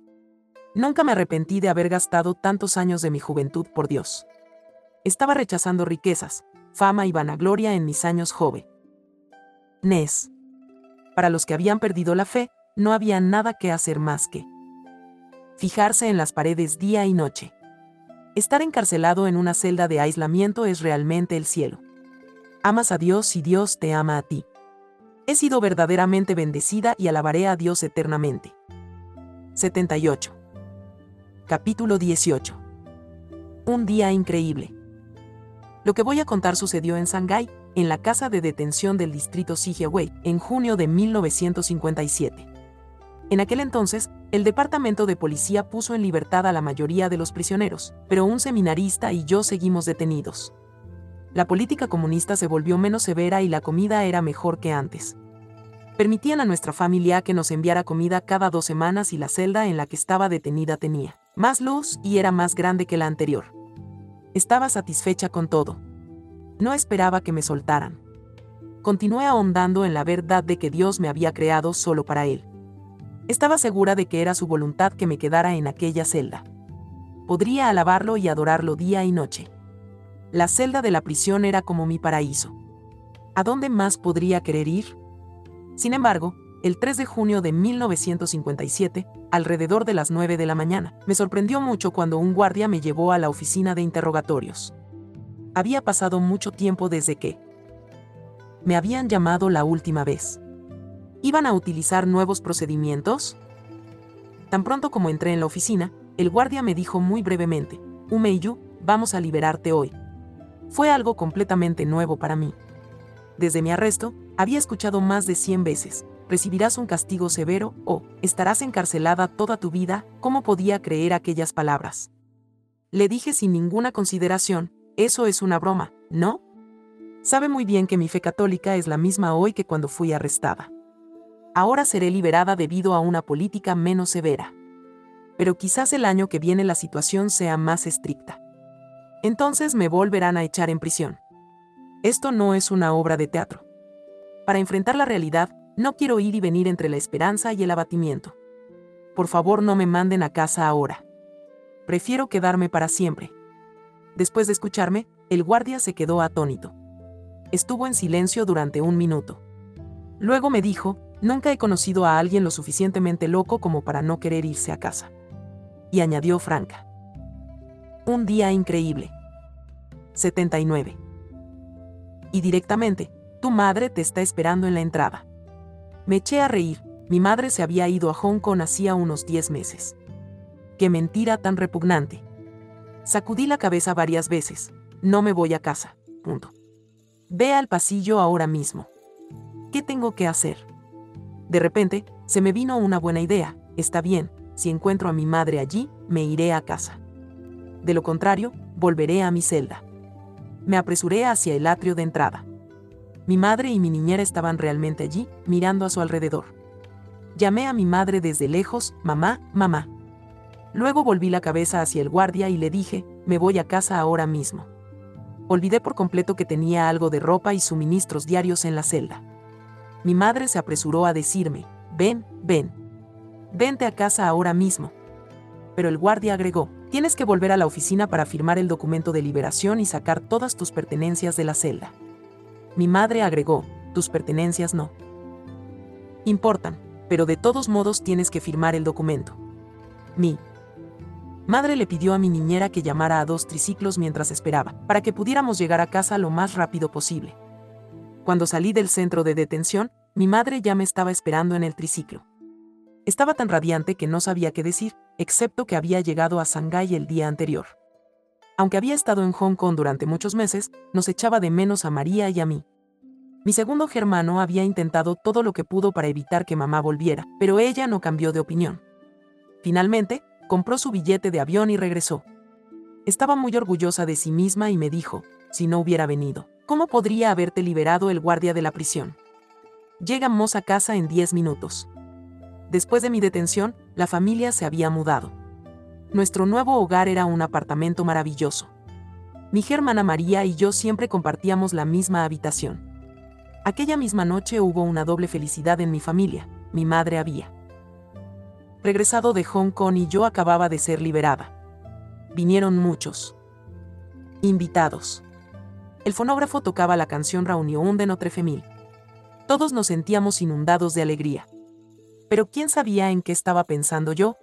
Nunca me arrepentí de haber gastado tantos años de mi juventud por Dios. Estaba rechazando riquezas, fama y vanagloria en mis años joven. Nes. Para los que habían perdido la fe, no había nada que hacer más que fijarse en las paredes día y noche. Estar encarcelado en una celda de aislamiento es realmente el cielo. Amas a Dios y Dios te ama a ti. He sido verdaderamente bendecida y alabaré a Dios eternamente. 78. Capítulo 18. Un día increíble. Lo que voy a contar sucedió en Shanghái, en la casa de detención del distrito Sijiawei, en junio de 1957. En aquel entonces, el departamento de policía puso en libertad a la mayoría de los prisioneros, pero un seminarista y yo seguimos detenidos la política comunista se volvió menos severa y la comida era mejor que antes. Permitían a nuestra familia que nos enviara comida cada dos semanas y la celda en la que estaba detenida tenía más luz y era más grande que la anterior. Estaba satisfecha con todo. No esperaba que me soltaran. Continué ahondando en la verdad de que Dios me había creado solo para Él. Estaba segura de que era su voluntad que me quedara en aquella celda. Podría alabarlo y adorarlo día y noche. La celda de la prisión era como mi paraíso. ¿A dónde más podría querer ir? Sin embargo, el 3 de junio de 1957, alrededor de las 9 de la mañana, me sorprendió mucho cuando un guardia me llevó a la oficina de interrogatorios. Había pasado mucho tiempo desde que me habían llamado la última vez. ¿Iban a utilizar nuevos procedimientos? Tan pronto como entré en la oficina, el guardia me dijo muy brevemente, Umeiyu, vamos a liberarte hoy fue algo completamente nuevo para mí. Desde mi arresto, había escuchado más de 100 veces, recibirás un castigo severo o estarás encarcelada toda tu vida, ¿cómo podía creer aquellas palabras? Le dije sin ninguna consideración, eso es una broma, ¿no? Sabe muy bien que mi fe católica es la misma hoy que cuando fui arrestada. Ahora seré liberada debido a una política menos severa. Pero quizás el año que viene la situación sea más estricta entonces me volverán a echar en prisión. Esto no es una obra de teatro. Para enfrentar la realidad, no quiero ir y venir entre la esperanza y el abatimiento. Por favor, no me manden a casa ahora. Prefiero quedarme para siempre. Después de escucharme, el guardia se quedó atónito. Estuvo en silencio durante un minuto. Luego me dijo, nunca he conocido a alguien lo suficientemente loco como para no querer irse a casa. Y añadió franca. Un día increíble. 79. Y directamente, tu madre te está esperando en la entrada. Me eché a reír, mi madre se había ido a Hong Kong hacía unos 10 meses. Qué mentira tan repugnante. Sacudí la cabeza varias veces. No me voy a casa. Punto. Ve al pasillo ahora mismo. ¿Qué tengo que hacer? De repente, se me vino una buena idea. Está bien, si encuentro a mi madre allí, me iré a casa de lo contrario, volveré a mi celda. Me apresuré hacia el atrio de entrada. Mi madre y mi niñera estaban realmente allí, mirando a su alrededor. Llamé a mi madre desde lejos, mamá, mamá. Luego volví la cabeza hacia el guardia y le dije, me voy a casa ahora mismo. Olvidé por completo que tenía algo de ropa y suministros diarios en la celda. Mi madre se apresuró a decirme, ven, ven. Vente a casa ahora mismo. Pero el guardia agregó, Tienes que volver a la oficina para firmar el documento de liberación y sacar todas tus pertenencias de la celda. Mi madre agregó, tus pertenencias no. Importan, pero de todos modos tienes que firmar el documento. Mi madre le pidió a mi niñera que llamara a dos triciclos mientras esperaba, para que pudiéramos llegar a casa lo más rápido posible. Cuando salí del centro de detención, mi madre ya me estaba esperando en el triciclo. Estaba tan radiante que no sabía qué decir, excepto que había llegado a Shanghái el día anterior. Aunque había estado en Hong Kong durante muchos meses, nos echaba de menos a María y a mí. Mi segundo germano había intentado todo lo que pudo para evitar que mamá volviera, pero ella no cambió de opinión. Finalmente, compró su billete de avión y regresó. Estaba muy orgullosa de sí misma y me dijo, si no hubiera venido, ¿cómo podría haberte liberado el guardia de la prisión? Llegamos a casa en 10 minutos. Después de mi detención, la familia se había mudado. Nuestro nuevo hogar era un apartamento maravilloso. Mi hermana María y yo siempre compartíamos la misma habitación. Aquella misma noche hubo una doble felicidad en mi familia. Mi madre había regresado de Hong Kong y yo acababa de ser liberada. Vinieron muchos invitados. El fonógrafo tocaba la canción Reunión de Notre Famille. Todos nos sentíamos inundados de alegría. Pero ¿quién sabía en qué estaba pensando yo?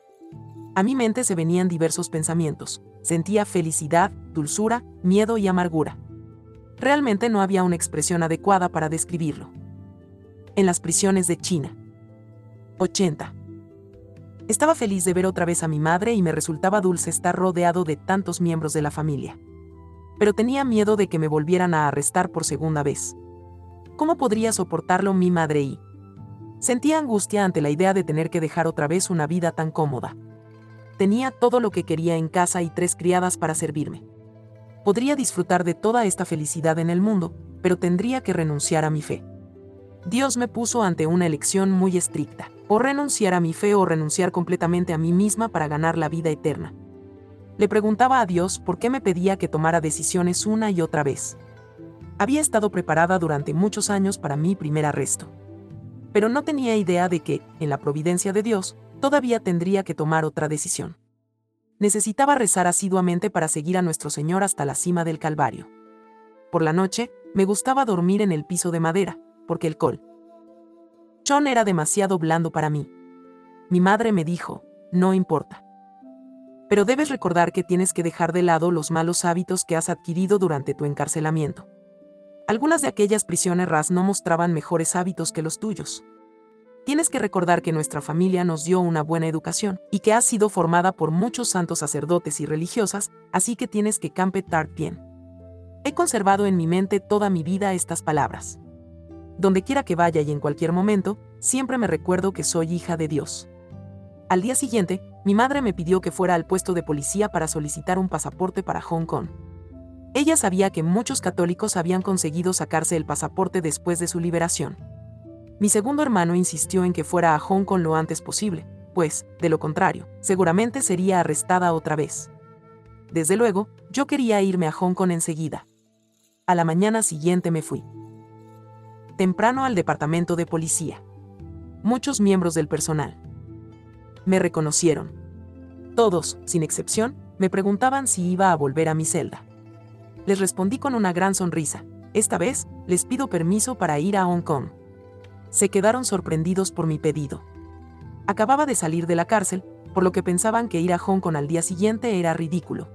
A mi mente se venían diversos pensamientos. Sentía felicidad, dulzura, miedo y amargura. Realmente no había una expresión adecuada para describirlo. En las prisiones de China. 80. Estaba feliz de ver otra vez a mi madre y me resultaba dulce estar rodeado de tantos miembros de la familia. Pero tenía miedo de que me volvieran a arrestar por segunda vez. ¿Cómo podría soportarlo mi madre y? Sentía angustia ante la idea de tener que dejar otra vez una vida tan cómoda. Tenía todo lo que quería en casa y tres criadas para servirme. Podría disfrutar de toda esta felicidad en el mundo, pero tendría que renunciar a mi fe. Dios me puso ante una elección muy estricta, o renunciar a mi fe o renunciar completamente a mí misma para ganar la vida eterna. Le preguntaba a Dios por qué me pedía que tomara decisiones una y otra vez. Había estado preparada durante muchos años para mi primer arresto. Pero no tenía idea de que, en la providencia de Dios, todavía tendría que tomar otra decisión. Necesitaba rezar asiduamente para seguir a nuestro Señor hasta la cima del Calvario. Por la noche, me gustaba dormir en el piso de madera, porque el col. Chon era demasiado blando para mí. Mi madre me dijo, no importa. Pero debes recordar que tienes que dejar de lado los malos hábitos que has adquirido durante tu encarcelamiento. Algunas de aquellas prisioneras no mostraban mejores hábitos que los tuyos tienes que recordar que nuestra familia nos dio una buena educación y que ha sido formada por muchos santos sacerdotes y religiosas, así que tienes que campetar bien. He conservado en mi mente toda mi vida estas palabras. Donde quiera que vaya y en cualquier momento, siempre me recuerdo que soy hija de Dios. Al día siguiente, mi madre me pidió que fuera al puesto de policía para solicitar un pasaporte para Hong Kong. Ella sabía que muchos católicos habían conseguido sacarse el pasaporte después de su liberación. Mi segundo hermano insistió en que fuera a Hong Kong lo antes posible, pues, de lo contrario, seguramente sería arrestada otra vez. Desde luego, yo quería irme a Hong Kong enseguida. A la mañana siguiente me fui. Temprano al departamento de policía. Muchos miembros del personal. Me reconocieron. Todos, sin excepción, me preguntaban si iba a volver a mi celda. Les respondí con una gran sonrisa. Esta vez, les pido permiso para ir a Hong Kong se quedaron sorprendidos por mi pedido. Acababa de salir de la cárcel, por lo que pensaban que ir a Hong Kong al día siguiente era ridículo.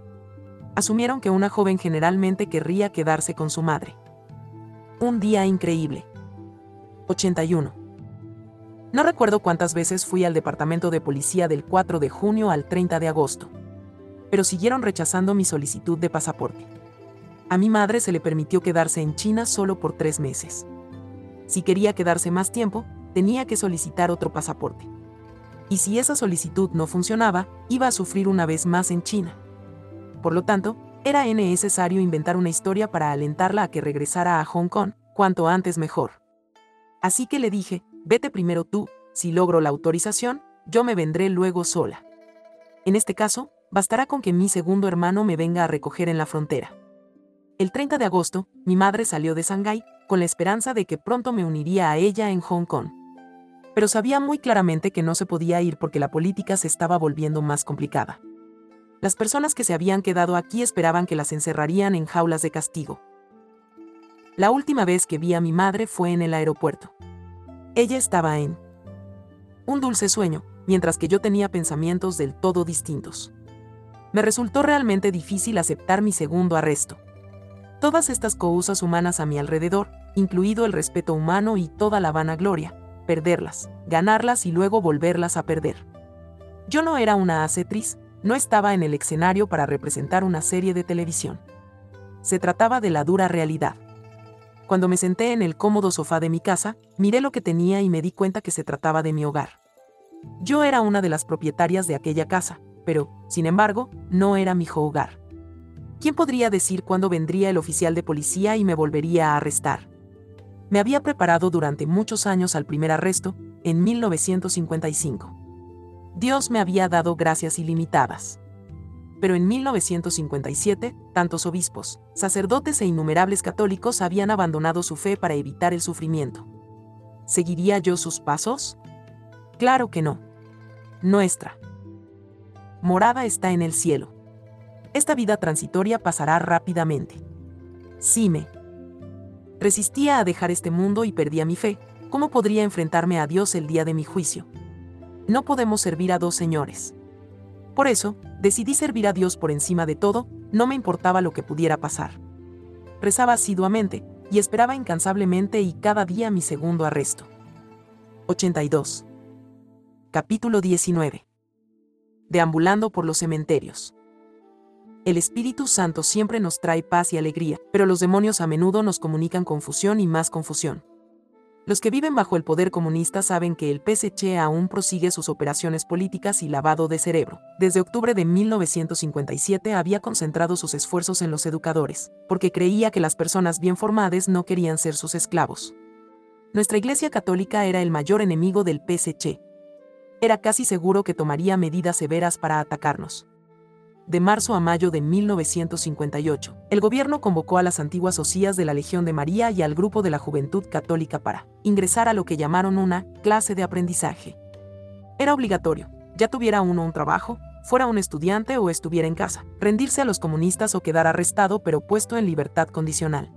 Asumieron que una joven generalmente querría quedarse con su madre. Un día increíble. 81. No recuerdo cuántas veces fui al departamento de policía del 4 de junio al 30 de agosto. Pero siguieron rechazando mi solicitud de pasaporte. A mi madre se le permitió quedarse en China solo por tres meses. Si quería quedarse más tiempo, tenía que solicitar otro pasaporte. Y si esa solicitud no funcionaba, iba a sufrir una vez más en China. Por lo tanto, era necesario inventar una historia para alentarla a que regresara a Hong Kong, cuanto antes mejor. Así que le dije, vete primero tú, si logro la autorización, yo me vendré luego sola. En este caso, bastará con que mi segundo hermano me venga a recoger en la frontera. El 30 de agosto, mi madre salió de Shanghái, con la esperanza de que pronto me uniría a ella en Hong Kong. Pero sabía muy claramente que no se podía ir porque la política se estaba volviendo más complicada. Las personas que se habían quedado aquí esperaban que las encerrarían en jaulas de castigo. La última vez que vi a mi madre fue en el aeropuerto. Ella estaba en un dulce sueño, mientras que yo tenía pensamientos del todo distintos. Me resultó realmente difícil aceptar mi segundo arresto. Todas estas cosas humanas a mi alrededor, incluido el respeto humano y toda la vanagloria, perderlas, ganarlas y luego volverlas a perder. Yo no era una actriz, no estaba en el escenario para representar una serie de televisión. Se trataba de la dura realidad. Cuando me senté en el cómodo sofá de mi casa, miré lo que tenía y me di cuenta que se trataba de mi hogar. Yo era una de las propietarias de aquella casa, pero, sin embargo, no era mi hogar. ¿Quién podría decir cuándo vendría el oficial de policía y me volvería a arrestar? Me había preparado durante muchos años al primer arresto, en 1955. Dios me había dado gracias ilimitadas. Pero en 1957, tantos obispos, sacerdotes e innumerables católicos habían abandonado su fe para evitar el sufrimiento. ¿Seguiría yo sus pasos? Claro que no. Nuestra morada está en el cielo. Esta vida transitoria pasará rápidamente. Si me resistía a dejar este mundo y perdía mi fe, ¿cómo podría enfrentarme a Dios el día de mi juicio? No podemos servir a dos señores. Por eso, decidí servir a Dios por encima de todo, no me importaba lo que pudiera pasar. Rezaba asiduamente, y esperaba incansablemente y cada día mi segundo arresto. 82. Capítulo 19. Deambulando por los cementerios. El Espíritu Santo siempre nos trae paz y alegría, pero los demonios a menudo nos comunican confusión y más confusión. Los que viven bajo el poder comunista saben que el PSC aún prosigue sus operaciones políticas y lavado de cerebro. Desde octubre de 1957 había concentrado sus esfuerzos en los educadores, porque creía que las personas bien formadas no querían ser sus esclavos. Nuestra Iglesia Católica era el mayor enemigo del PSC, era casi seguro que tomaría medidas severas para atacarnos. De marzo a mayo de 1958, el gobierno convocó a las antiguas osías de la Legión de María y al grupo de la Juventud Católica para ingresar a lo que llamaron una clase de aprendizaje. Era obligatorio, ya tuviera uno un trabajo, fuera un estudiante o estuviera en casa, rendirse a los comunistas o quedar arrestado pero puesto en libertad condicional.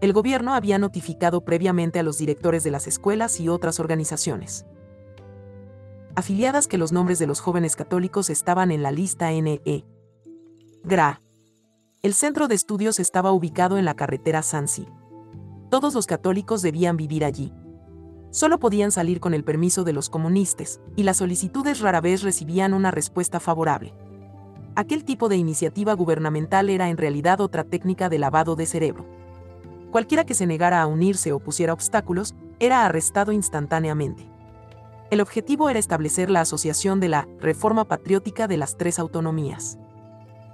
El gobierno había notificado previamente a los directores de las escuelas y otras organizaciones afiliadas que los nombres de los jóvenes católicos estaban en la lista NE. GRA. El centro de estudios estaba ubicado en la carretera Sansi. Todos los católicos debían vivir allí. Solo podían salir con el permiso de los comunistas, y las solicitudes rara vez recibían una respuesta favorable. Aquel tipo de iniciativa gubernamental era en realidad otra técnica de lavado de cerebro. Cualquiera que se negara a unirse o pusiera obstáculos, era arrestado instantáneamente. El objetivo era establecer la asociación de la Reforma Patriótica de las tres autonomías.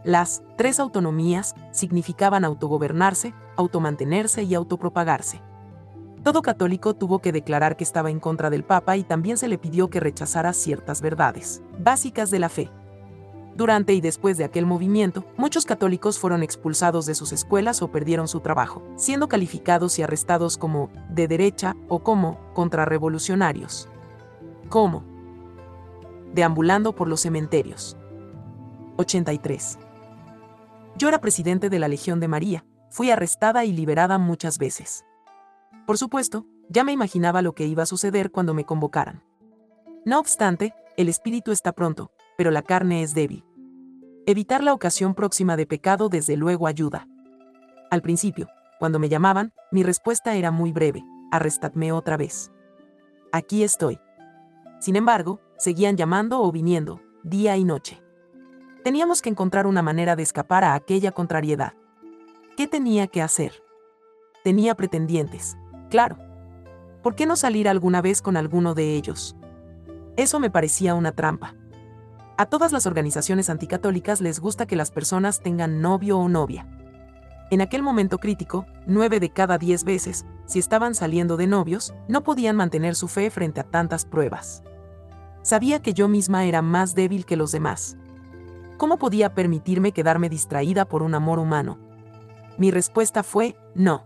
Las tres autonomías significaban autogobernarse, automantenerse y autopropagarse. Todo católico tuvo que declarar que estaba en contra del Papa y también se le pidió que rechazara ciertas verdades básicas de la fe. Durante y después de aquel movimiento, muchos católicos fueron expulsados de sus escuelas o perdieron su trabajo, siendo calificados y arrestados como de derecha o como contrarrevolucionarios. ¿Cómo? Deambulando por los cementerios. 83. Yo era presidente de la Legión de María, fui arrestada y liberada muchas veces. Por supuesto, ya me imaginaba lo que iba a suceder cuando me convocaran. No obstante, el espíritu está pronto, pero la carne es débil. Evitar la ocasión próxima de pecado desde luego ayuda. Al principio, cuando me llamaban, mi respuesta era muy breve, arrestadme otra vez. Aquí estoy. Sin embargo, seguían llamando o viniendo, día y noche. Teníamos que encontrar una manera de escapar a aquella contrariedad. ¿Qué tenía que hacer? Tenía pretendientes, claro. ¿Por qué no salir alguna vez con alguno de ellos? Eso me parecía una trampa. A todas las organizaciones anticatólicas les gusta que las personas tengan novio o novia. En aquel momento crítico, nueve de cada diez veces, si estaban saliendo de novios, no podían mantener su fe frente a tantas pruebas. Sabía que yo misma era más débil que los demás. ¿Cómo podía permitirme quedarme distraída por un amor humano? Mi respuesta fue, no.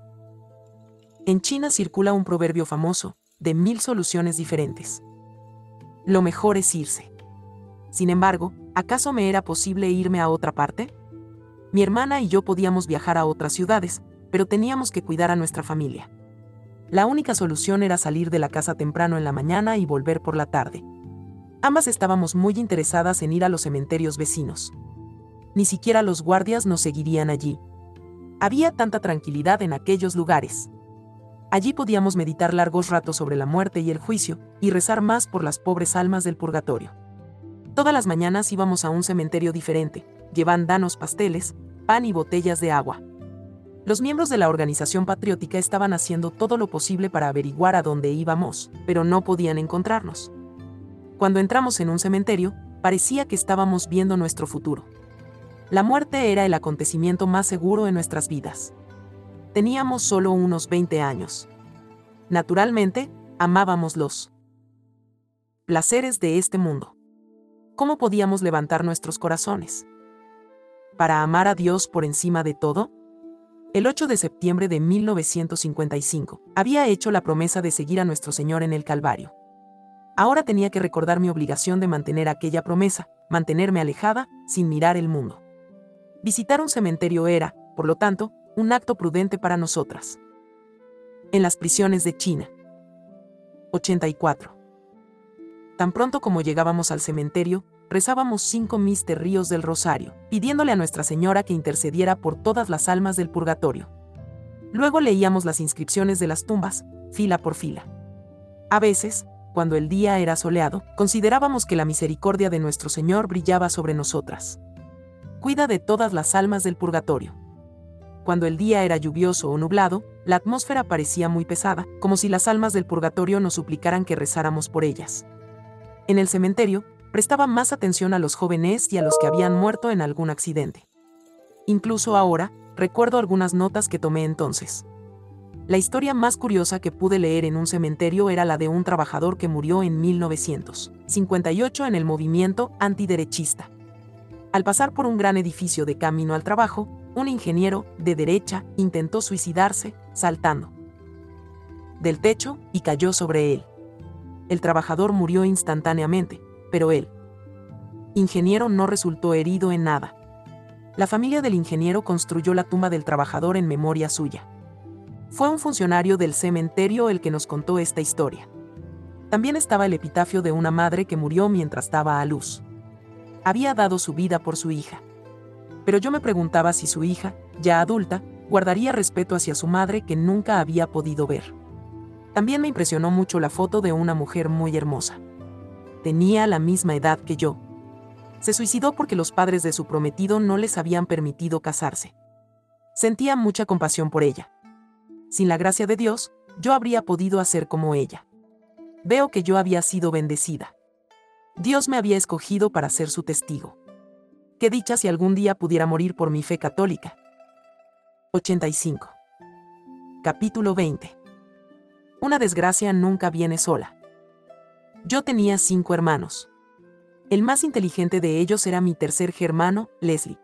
En China circula un proverbio famoso, de mil soluciones diferentes. Lo mejor es irse. Sin embargo, ¿acaso me era posible irme a otra parte? Mi hermana y yo podíamos viajar a otras ciudades, pero teníamos que cuidar a nuestra familia. La única solución era salir de la casa temprano en la mañana y volver por la tarde. Ambas estábamos muy interesadas en ir a los cementerios vecinos. Ni siquiera los guardias nos seguirían allí. Había tanta tranquilidad en aquellos lugares. Allí podíamos meditar largos ratos sobre la muerte y el juicio, y rezar más por las pobres almas del purgatorio. Todas las mañanas íbamos a un cementerio diferente, llevando danos pasteles, pan y botellas de agua. Los miembros de la organización patriótica estaban haciendo todo lo posible para averiguar a dónde íbamos, pero no podían encontrarnos. Cuando entramos en un cementerio, parecía que estábamos viendo nuestro futuro. La muerte era el acontecimiento más seguro en nuestras vidas. Teníamos solo unos 20 años. Naturalmente, amábamos los placeres de este mundo. ¿Cómo podíamos levantar nuestros corazones? ¿Para amar a Dios por encima de todo? El 8 de septiembre de 1955, había hecho la promesa de seguir a nuestro Señor en el Calvario. Ahora tenía que recordar mi obligación de mantener aquella promesa, mantenerme alejada, sin mirar el mundo. Visitar un cementerio era, por lo tanto, un acto prudente para nosotras. En las prisiones de China. 84. Tan pronto como llegábamos al cementerio, rezábamos cinco Mister Ríos del Rosario, pidiéndole a Nuestra Señora que intercediera por todas las almas del purgatorio. Luego leíamos las inscripciones de las tumbas, fila por fila. A veces, cuando el día era soleado, considerábamos que la misericordia de nuestro Señor brillaba sobre nosotras. Cuida de todas las almas del purgatorio. Cuando el día era lluvioso o nublado, la atmósfera parecía muy pesada, como si las almas del purgatorio nos suplicaran que rezáramos por ellas. En el cementerio, prestaba más atención a los jóvenes y a los que habían muerto en algún accidente. Incluso ahora, recuerdo algunas notas que tomé entonces. La historia más curiosa que pude leer en un cementerio era la de un trabajador que murió en 1958 en el movimiento antiderechista. Al pasar por un gran edificio de camino al trabajo, un ingeniero, de derecha, intentó suicidarse, saltando del techo y cayó sobre él. El trabajador murió instantáneamente, pero él, ingeniero, no resultó herido en nada. La familia del ingeniero construyó la tumba del trabajador en memoria suya. Fue un funcionario del cementerio el que nos contó esta historia. También estaba el epitafio de una madre que murió mientras daba a luz. Había dado su vida por su hija. Pero yo me preguntaba si su hija, ya adulta, guardaría respeto hacia su madre que nunca había podido ver. También me impresionó mucho la foto de una mujer muy hermosa tenía la misma edad que yo. Se suicidó porque los padres de su prometido no les habían permitido casarse. Sentía mucha compasión por ella. Sin la gracia de Dios, yo habría podido hacer como ella. Veo que yo había sido bendecida. Dios me había escogido para ser su testigo. Qué dicha si algún día pudiera morir por mi fe católica. 85. Capítulo 20. Una desgracia nunca viene sola. Yo tenía cinco hermanos. El más inteligente de ellos era mi tercer germano, Leslie.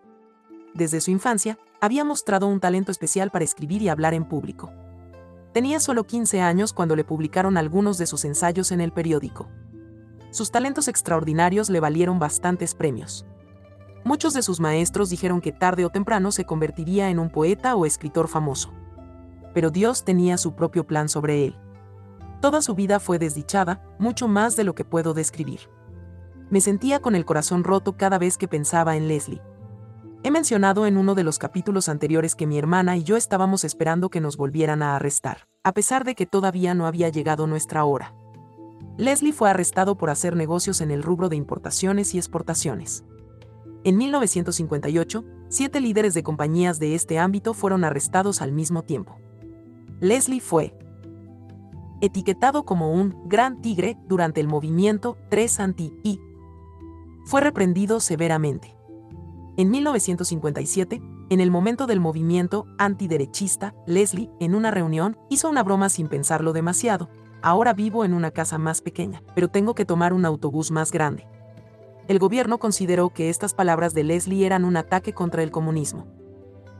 Desde su infancia, había mostrado un talento especial para escribir y hablar en público. Tenía solo 15 años cuando le publicaron algunos de sus ensayos en el periódico. Sus talentos extraordinarios le valieron bastantes premios. Muchos de sus maestros dijeron que tarde o temprano se convertiría en un poeta o escritor famoso. Pero Dios tenía su propio plan sobre él. Toda su vida fue desdichada, mucho más de lo que puedo describir. Me sentía con el corazón roto cada vez que pensaba en Leslie. He mencionado en uno de los capítulos anteriores que mi hermana y yo estábamos esperando que nos volvieran a arrestar, a pesar de que todavía no había llegado nuestra hora. Leslie fue arrestado por hacer negocios en el rubro de importaciones y exportaciones. En 1958, siete líderes de compañías de este ámbito fueron arrestados al mismo tiempo. Leslie fue, etiquetado como un gran tigre durante el movimiento 3 anti-I. Fue reprendido severamente. En 1957, en el momento del movimiento antiderechista, Leslie, en una reunión, hizo una broma sin pensarlo demasiado. Ahora vivo en una casa más pequeña, pero tengo que tomar un autobús más grande. El gobierno consideró que estas palabras de Leslie eran un ataque contra el comunismo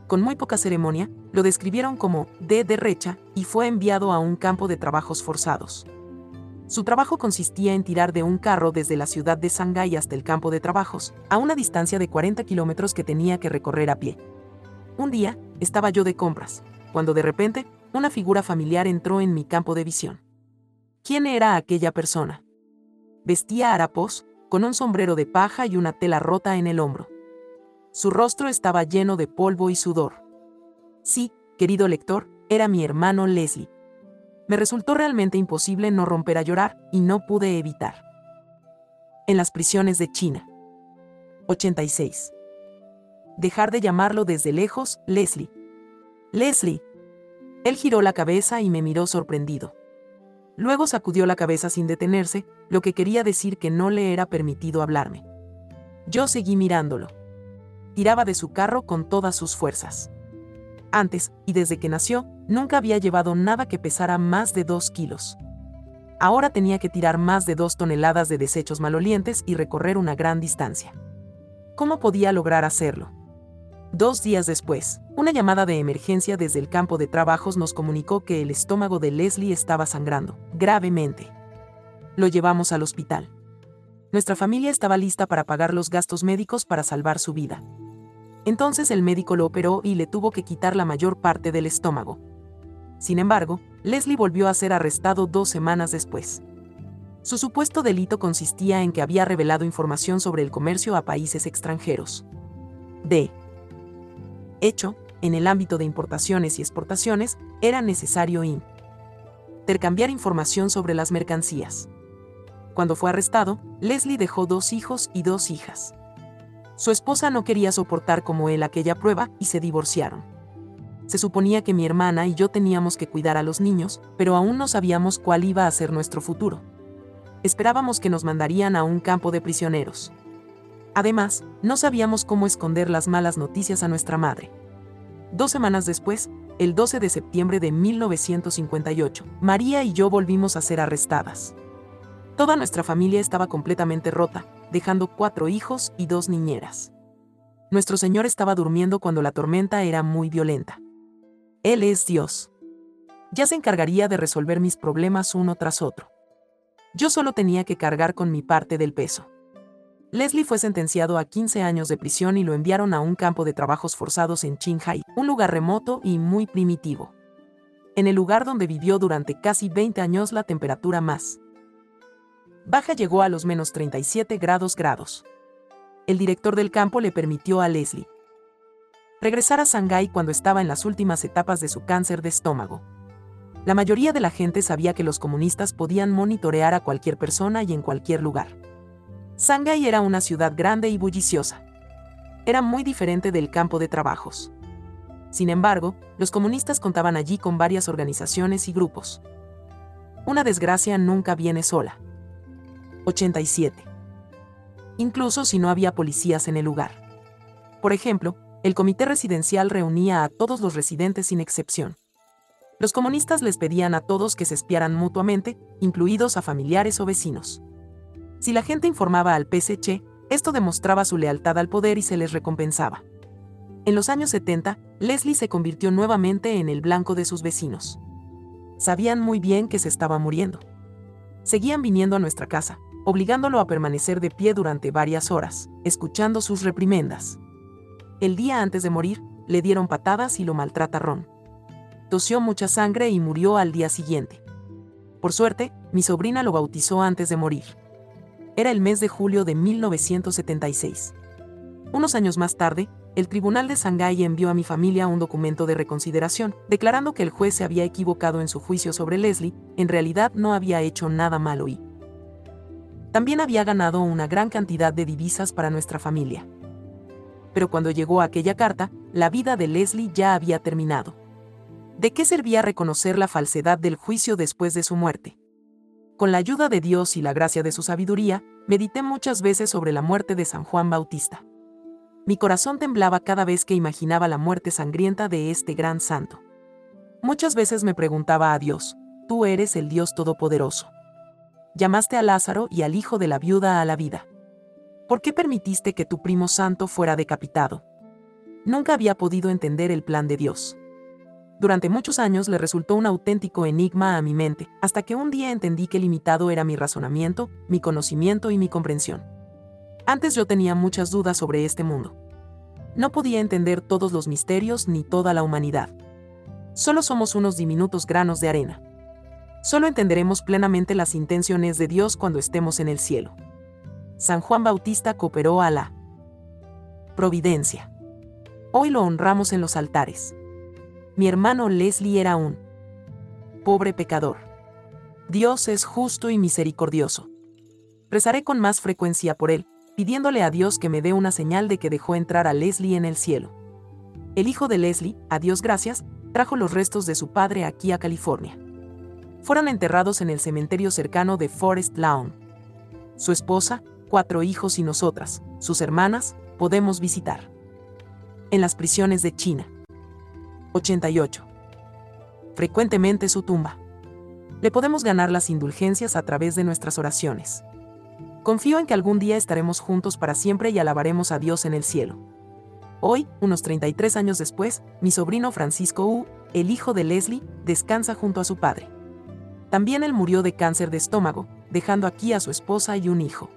con muy poca ceremonia, lo describieron como de derecha y fue enviado a un campo de trabajos forzados. Su trabajo consistía en tirar de un carro desde la ciudad de Shanghái hasta el campo de trabajos, a una distancia de 40 kilómetros que tenía que recorrer a pie. Un día, estaba yo de compras, cuando de repente, una figura familiar entró en mi campo de visión. ¿Quién era aquella persona? Vestía harapos, con un sombrero de paja y una tela rota en el hombro. Su rostro estaba lleno de polvo y sudor. Sí, querido lector, era mi hermano Leslie. Me resultó realmente imposible no romper a llorar y no pude evitar. En las prisiones de China. 86. Dejar de llamarlo desde lejos, Leslie. Leslie. Él giró la cabeza y me miró sorprendido. Luego sacudió la cabeza sin detenerse, lo que quería decir que no le era permitido hablarme. Yo seguí mirándolo. Tiraba de su carro con todas sus fuerzas. Antes, y desde que nació, nunca había llevado nada que pesara más de dos kilos. Ahora tenía que tirar más de dos toneladas de desechos malolientes y recorrer una gran distancia. ¿Cómo podía lograr hacerlo? Dos días después, una llamada de emergencia desde el campo de trabajos nos comunicó que el estómago de Leslie estaba sangrando, gravemente. Lo llevamos al hospital. Nuestra familia estaba lista para pagar los gastos médicos para salvar su vida. Entonces el médico lo operó y le tuvo que quitar la mayor parte del estómago. Sin embargo, Leslie volvió a ser arrestado dos semanas después. Su supuesto delito consistía en que había revelado información sobre el comercio a países extranjeros. D. Hecho, en el ámbito de importaciones y exportaciones, era necesario intercambiar información sobre las mercancías. Cuando fue arrestado, Leslie dejó dos hijos y dos hijas. Su esposa no quería soportar como él aquella prueba y se divorciaron. Se suponía que mi hermana y yo teníamos que cuidar a los niños, pero aún no sabíamos cuál iba a ser nuestro futuro. Esperábamos que nos mandarían a un campo de prisioneros. Además, no sabíamos cómo esconder las malas noticias a nuestra madre. Dos semanas después, el 12 de septiembre de 1958, María y yo volvimos a ser arrestadas. Toda nuestra familia estaba completamente rota, dejando cuatro hijos y dos niñeras. Nuestro Señor estaba durmiendo cuando la tormenta era muy violenta. Él es Dios. Ya se encargaría de resolver mis problemas uno tras otro. Yo solo tenía que cargar con mi parte del peso. Leslie fue sentenciado a 15 años de prisión y lo enviaron a un campo de trabajos forzados en Qinghai, un lugar remoto y muy primitivo. En el lugar donde vivió durante casi 20 años la temperatura más baja llegó a los menos 37 grados grados. El director del campo le permitió a Leslie regresar a Shanghái cuando estaba en las últimas etapas de su cáncer de estómago. La mayoría de la gente sabía que los comunistas podían monitorear a cualquier persona y en cualquier lugar. Shanghái era una ciudad grande y bulliciosa. Era muy diferente del campo de trabajos. Sin embargo, los comunistas contaban allí con varias organizaciones y grupos. Una desgracia nunca viene sola. 87. Incluso si no había policías en el lugar. Por ejemplo, el comité residencial reunía a todos los residentes sin excepción. Los comunistas les pedían a todos que se espiaran mutuamente, incluidos a familiares o vecinos. Si la gente informaba al PSC, esto demostraba su lealtad al poder y se les recompensaba. En los años 70, Leslie se convirtió nuevamente en el blanco de sus vecinos. Sabían muy bien que se estaba muriendo. Seguían viniendo a nuestra casa, obligándolo a permanecer de pie durante varias horas, escuchando sus reprimendas. El día antes de morir, le dieron patadas y lo maltrataron. Tosió mucha sangre y murió al día siguiente. Por suerte, mi sobrina lo bautizó antes de morir. Era el mes de julio de 1976. Unos años más tarde, el Tribunal de Shanghái envió a mi familia un documento de reconsideración, declarando que el juez se había equivocado en su juicio sobre Leslie, en realidad no había hecho nada malo y también había ganado una gran cantidad de divisas para nuestra familia. Pero cuando llegó aquella carta, la vida de Leslie ya había terminado. ¿De qué servía reconocer la falsedad del juicio después de su muerte? Con la ayuda de Dios y la gracia de su sabiduría, medité muchas veces sobre la muerte de San Juan Bautista. Mi corazón temblaba cada vez que imaginaba la muerte sangrienta de este gran santo. Muchas veces me preguntaba a Dios, tú eres el Dios Todopoderoso llamaste a Lázaro y al hijo de la viuda a la vida. ¿Por qué permitiste que tu primo santo fuera decapitado? Nunca había podido entender el plan de Dios. Durante muchos años le resultó un auténtico enigma a mi mente, hasta que un día entendí que limitado era mi razonamiento, mi conocimiento y mi comprensión. Antes yo tenía muchas dudas sobre este mundo. No podía entender todos los misterios ni toda la humanidad. Solo somos unos diminutos granos de arena. Solo entenderemos plenamente las intenciones de Dios cuando estemos en el cielo. San Juan Bautista cooperó a la providencia. Hoy lo honramos en los altares. Mi hermano Leslie era un pobre pecador. Dios es justo y misericordioso. Rezaré con más frecuencia por él, pidiéndole a Dios que me dé una señal de que dejó entrar a Leslie en el cielo. El hijo de Leslie, a Dios gracias, trajo los restos de su padre aquí a California. Fueron enterrados en el cementerio cercano de Forest Lawn. Su esposa, cuatro hijos y nosotras, sus hermanas, podemos visitar. En las prisiones de China. 88. Frecuentemente su tumba. Le podemos ganar las indulgencias a través de nuestras oraciones. Confío en que algún día estaremos juntos para siempre y alabaremos a Dios en el cielo. Hoy, unos 33 años después, mi sobrino Francisco U, el hijo de Leslie, descansa junto a su padre. También él murió de cáncer de estómago, dejando aquí a su esposa y un hijo.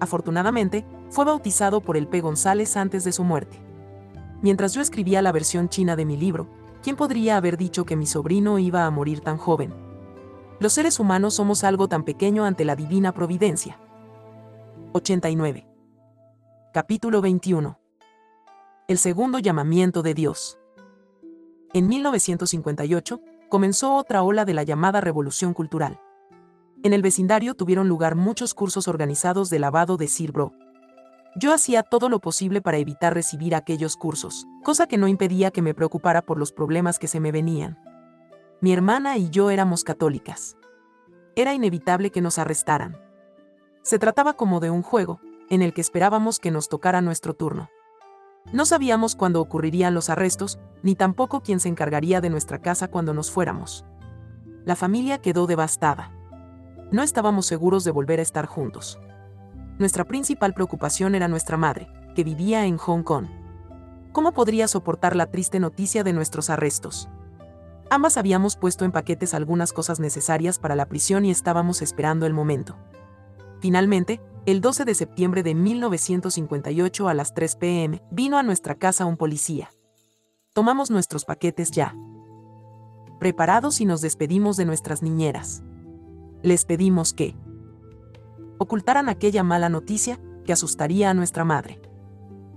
Afortunadamente, fue bautizado por el P. González antes de su muerte. Mientras yo escribía la versión china de mi libro, ¿quién podría haber dicho que mi sobrino iba a morir tan joven? Los seres humanos somos algo tan pequeño ante la divina providencia. 89. Capítulo 21. El segundo llamamiento de Dios. En 1958, comenzó otra ola de la llamada Revolución Cultural. En el vecindario tuvieron lugar muchos cursos organizados de lavado de Sirbro. Yo hacía todo lo posible para evitar recibir aquellos cursos, cosa que no impedía que me preocupara por los problemas que se me venían. Mi hermana y yo éramos católicas. Era inevitable que nos arrestaran. Se trataba como de un juego, en el que esperábamos que nos tocara nuestro turno. No sabíamos cuándo ocurrirían los arrestos, ni tampoco quién se encargaría de nuestra casa cuando nos fuéramos. La familia quedó devastada no estábamos seguros de volver a estar juntos. Nuestra principal preocupación era nuestra madre, que vivía en Hong Kong. ¿Cómo podría soportar la triste noticia de nuestros arrestos? Ambas habíamos puesto en paquetes algunas cosas necesarias para la prisión y estábamos esperando el momento. Finalmente, el 12 de septiembre de 1958 a las 3 pm, vino a nuestra casa un policía. Tomamos nuestros paquetes ya. Preparados y nos despedimos de nuestras niñeras les pedimos que ocultaran aquella mala noticia que asustaría a nuestra madre.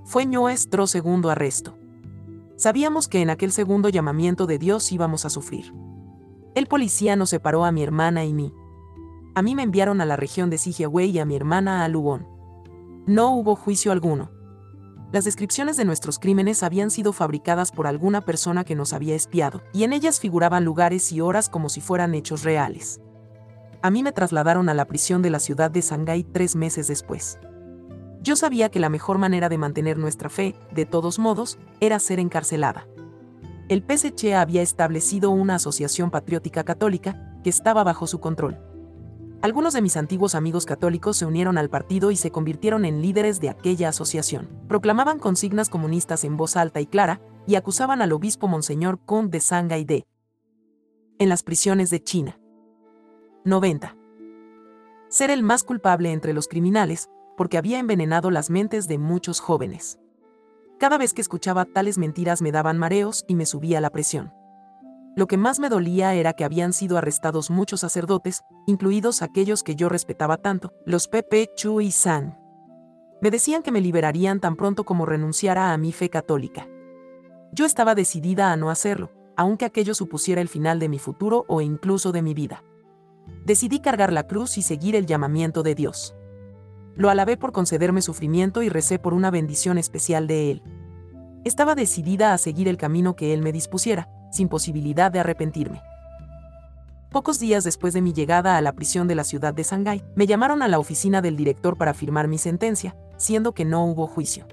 Fue nuestro segundo arresto. Sabíamos que en aquel segundo llamamiento de Dios íbamos a sufrir. El policía nos separó a mi hermana y mí. A mí me enviaron a la región de Sijiawei y a mi hermana a Lugón. No hubo juicio alguno. Las descripciones de nuestros crímenes habían sido fabricadas por alguna persona que nos había espiado, y en ellas figuraban lugares y horas como si fueran hechos reales a mí me trasladaron a la prisión de la ciudad de Shanghái tres meses después. Yo sabía que la mejor manera de mantener nuestra fe, de todos modos, era ser encarcelada. El PSC había establecido una asociación patriótica católica que estaba bajo su control. Algunos de mis antiguos amigos católicos se unieron al partido y se convirtieron en líderes de aquella asociación. Proclamaban consignas comunistas en voz alta y clara y acusaban al obispo Monseñor Kun de Shanghái de en las prisiones de China. 90. Ser el más culpable entre los criminales, porque había envenenado las mentes de muchos jóvenes. Cada vez que escuchaba tales mentiras me daban mareos y me subía la presión. Lo que más me dolía era que habían sido arrestados muchos sacerdotes, incluidos aquellos que yo respetaba tanto, los Pepe Chu y San. Me decían que me liberarían tan pronto como renunciara a mi fe católica. Yo estaba decidida a no hacerlo, aunque aquello supusiera el final de mi futuro o incluso de mi vida decidí cargar la cruz y seguir el llamamiento de Dios. Lo alabé por concederme sufrimiento y recé por una bendición especial de Él. Estaba decidida a seguir el camino que Él me dispusiera, sin posibilidad de arrepentirme. Pocos días después de mi llegada a la prisión de la ciudad de Shanghái, me llamaron a la oficina del director para firmar mi sentencia, siendo que no hubo juicio.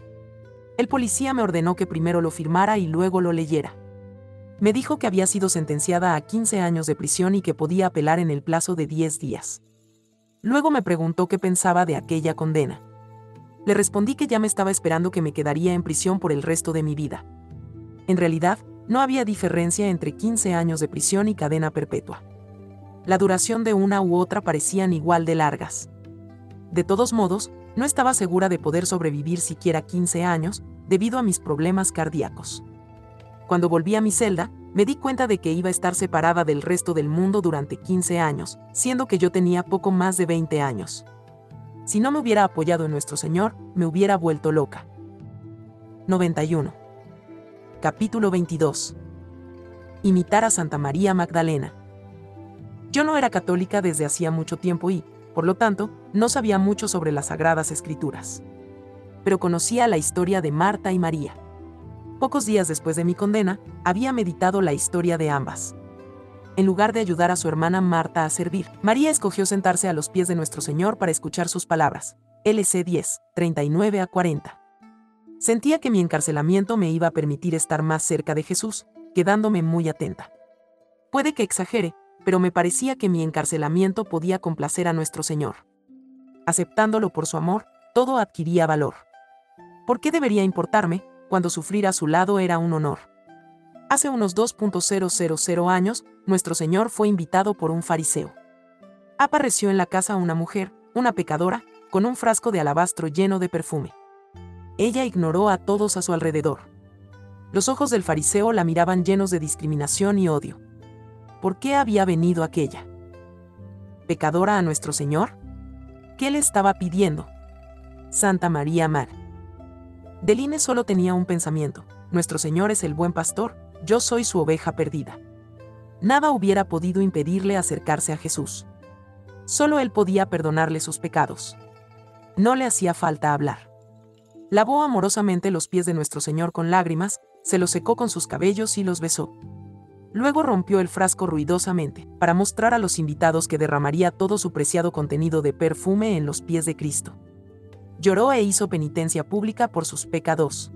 El policía me ordenó que primero lo firmara y luego lo leyera me dijo que había sido sentenciada a 15 años de prisión y que podía apelar en el plazo de 10 días. Luego me preguntó qué pensaba de aquella condena. Le respondí que ya me estaba esperando que me quedaría en prisión por el resto de mi vida. En realidad, no había diferencia entre 15 años de prisión y cadena perpetua. La duración de una u otra parecían igual de largas. De todos modos, no estaba segura de poder sobrevivir siquiera 15 años, debido a mis problemas cardíacos. Cuando volví a mi celda, me di cuenta de que iba a estar separada del resto del mundo durante 15 años, siendo que yo tenía poco más de 20 años. Si no me hubiera apoyado en nuestro Señor, me hubiera vuelto loca. 91. Capítulo 22. Imitar a Santa María Magdalena. Yo no era católica desde hacía mucho tiempo y, por lo tanto, no sabía mucho sobre las sagradas escrituras. Pero conocía la historia de Marta y María. Pocos días después de mi condena, había meditado la historia de ambas. En lugar de ayudar a su hermana Marta a servir, María escogió sentarse a los pies de nuestro Señor para escuchar sus palabras. LC 10, 39 a 40. Sentía que mi encarcelamiento me iba a permitir estar más cerca de Jesús, quedándome muy atenta. Puede que exagere, pero me parecía que mi encarcelamiento podía complacer a nuestro Señor. Aceptándolo por su amor, todo adquiría valor. ¿Por qué debería importarme, cuando sufrir a su lado era un honor? Hace unos 2.000 años, nuestro Señor fue invitado por un fariseo. Apareció en la casa una mujer, una pecadora, con un frasco de alabastro lleno de perfume. Ella ignoró a todos a su alrededor. Los ojos del fariseo la miraban llenos de discriminación y odio. ¿Por qué había venido aquella? ¿Pecadora a nuestro Señor? ¿Qué le estaba pidiendo? Santa María Mar. Deline solo tenía un pensamiento, nuestro Señor es el buen pastor, yo soy su oveja perdida. Nada hubiera podido impedirle acercarse a Jesús. Solo él podía perdonarle sus pecados. No le hacía falta hablar. Lavó amorosamente los pies de nuestro Señor con lágrimas, se los secó con sus cabellos y los besó. Luego rompió el frasco ruidosamente, para mostrar a los invitados que derramaría todo su preciado contenido de perfume en los pies de Cristo. Lloró e hizo penitencia pública por sus pecados.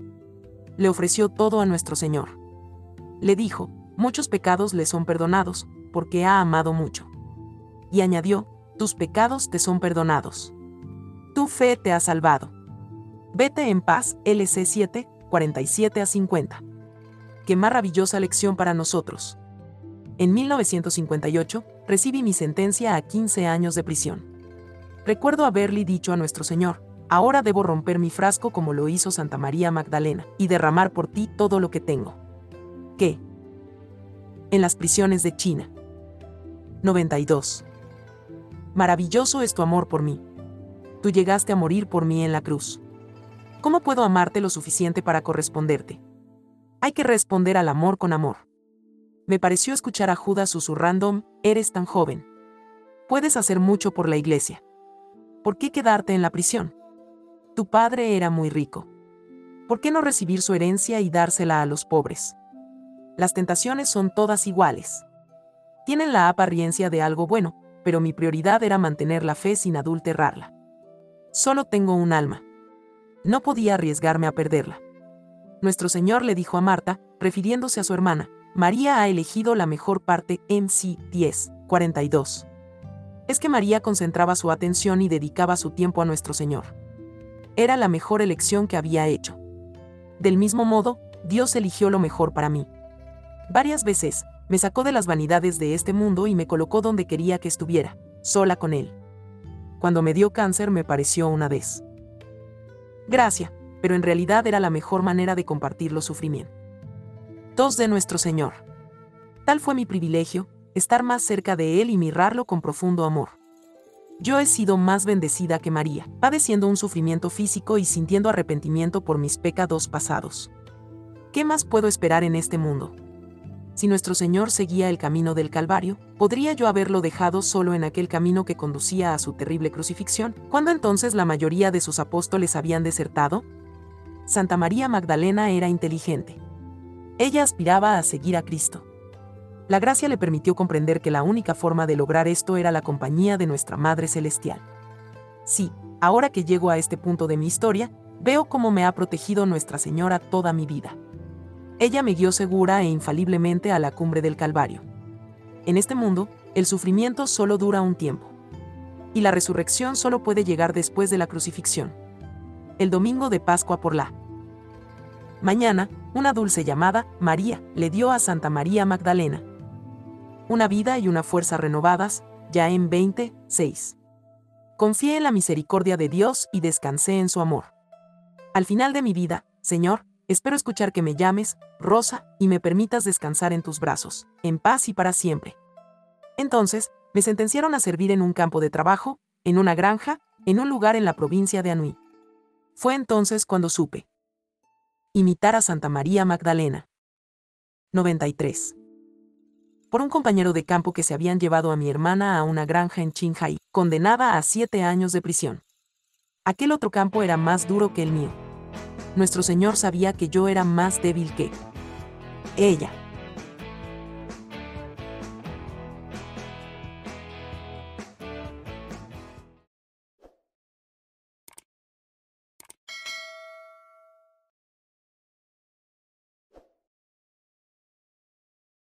Le ofreció todo a nuestro Señor le dijo, muchos pecados le son perdonados, porque ha amado mucho. Y añadió, tus pecados te son perdonados. Tu fe te ha salvado. Vete en paz, LC 7, 47 a 50. Qué maravillosa lección para nosotros. En 1958, recibí mi sentencia a 15 años de prisión. Recuerdo haberle dicho a nuestro Señor, ahora debo romper mi frasco como lo hizo Santa María Magdalena, y derramar por ti todo lo que tengo que en las prisiones de China. 92. Maravilloso es tu amor por mí. Tú llegaste a morir por mí en la cruz. ¿Cómo puedo amarte lo suficiente para corresponderte? Hay que responder al amor con amor. Me pareció escuchar a Judas susurrando, eres tan joven. Puedes hacer mucho por la iglesia. ¿Por qué quedarte en la prisión? Tu padre era muy rico. ¿Por qué no recibir su herencia y dársela a los pobres? Las tentaciones son todas iguales. Tienen la apariencia de algo bueno, pero mi prioridad era mantener la fe sin adulterarla. Solo tengo un alma. No podía arriesgarme a perderla. Nuestro Señor le dijo a Marta, refiriéndose a su hermana, María ha elegido la mejor parte, MC 10, 42. Es que María concentraba su atención y dedicaba su tiempo a nuestro Señor. Era la mejor elección que había hecho. Del mismo modo, Dios eligió lo mejor para mí. Varias veces, me sacó de las vanidades de este mundo y me colocó donde quería que estuviera, sola con él. Cuando me dio cáncer me pareció una vez. Gracia, pero en realidad era la mejor manera de compartir los sufrimientos. Dos de nuestro Señor. Tal fue mi privilegio, estar más cerca de Él y mirarlo con profundo amor. Yo he sido más bendecida que María, padeciendo un sufrimiento físico y sintiendo arrepentimiento por mis pecados pasados. ¿Qué más puedo esperar en este mundo? Si nuestro Señor seguía el camino del Calvario, ¿podría yo haberlo dejado solo en aquel camino que conducía a su terrible crucifixión, cuando entonces la mayoría de sus apóstoles habían desertado? Santa María Magdalena era inteligente. Ella aspiraba a seguir a Cristo. La gracia le permitió comprender que la única forma de lograr esto era la compañía de nuestra Madre Celestial. Sí, ahora que llego a este punto de mi historia, veo cómo me ha protegido Nuestra Señora toda mi vida. Ella me guió segura e infaliblemente a la cumbre del Calvario. En este mundo, el sufrimiento solo dura un tiempo. Y la resurrección solo puede llegar después de la crucifixión. El domingo de Pascua por la mañana, una dulce llamada, María, le dio a Santa María Magdalena. Una vida y una fuerza renovadas, ya en 26. Confié en la misericordia de Dios y descansé en su amor. Al final de mi vida, Señor, Espero escuchar que me llames, Rosa, y me permitas descansar en tus brazos, en paz y para siempre. Entonces, me sentenciaron a servir en un campo de trabajo, en una granja, en un lugar en la provincia de Anhui. Fue entonces cuando supe. Imitar a Santa María Magdalena. 93. Por un compañero de campo que se habían llevado a mi hermana a una granja en Qinghai, condenada a siete años de prisión. Aquel otro campo era más duro que el mío nuestro Señor sabía que yo era más débil que ella.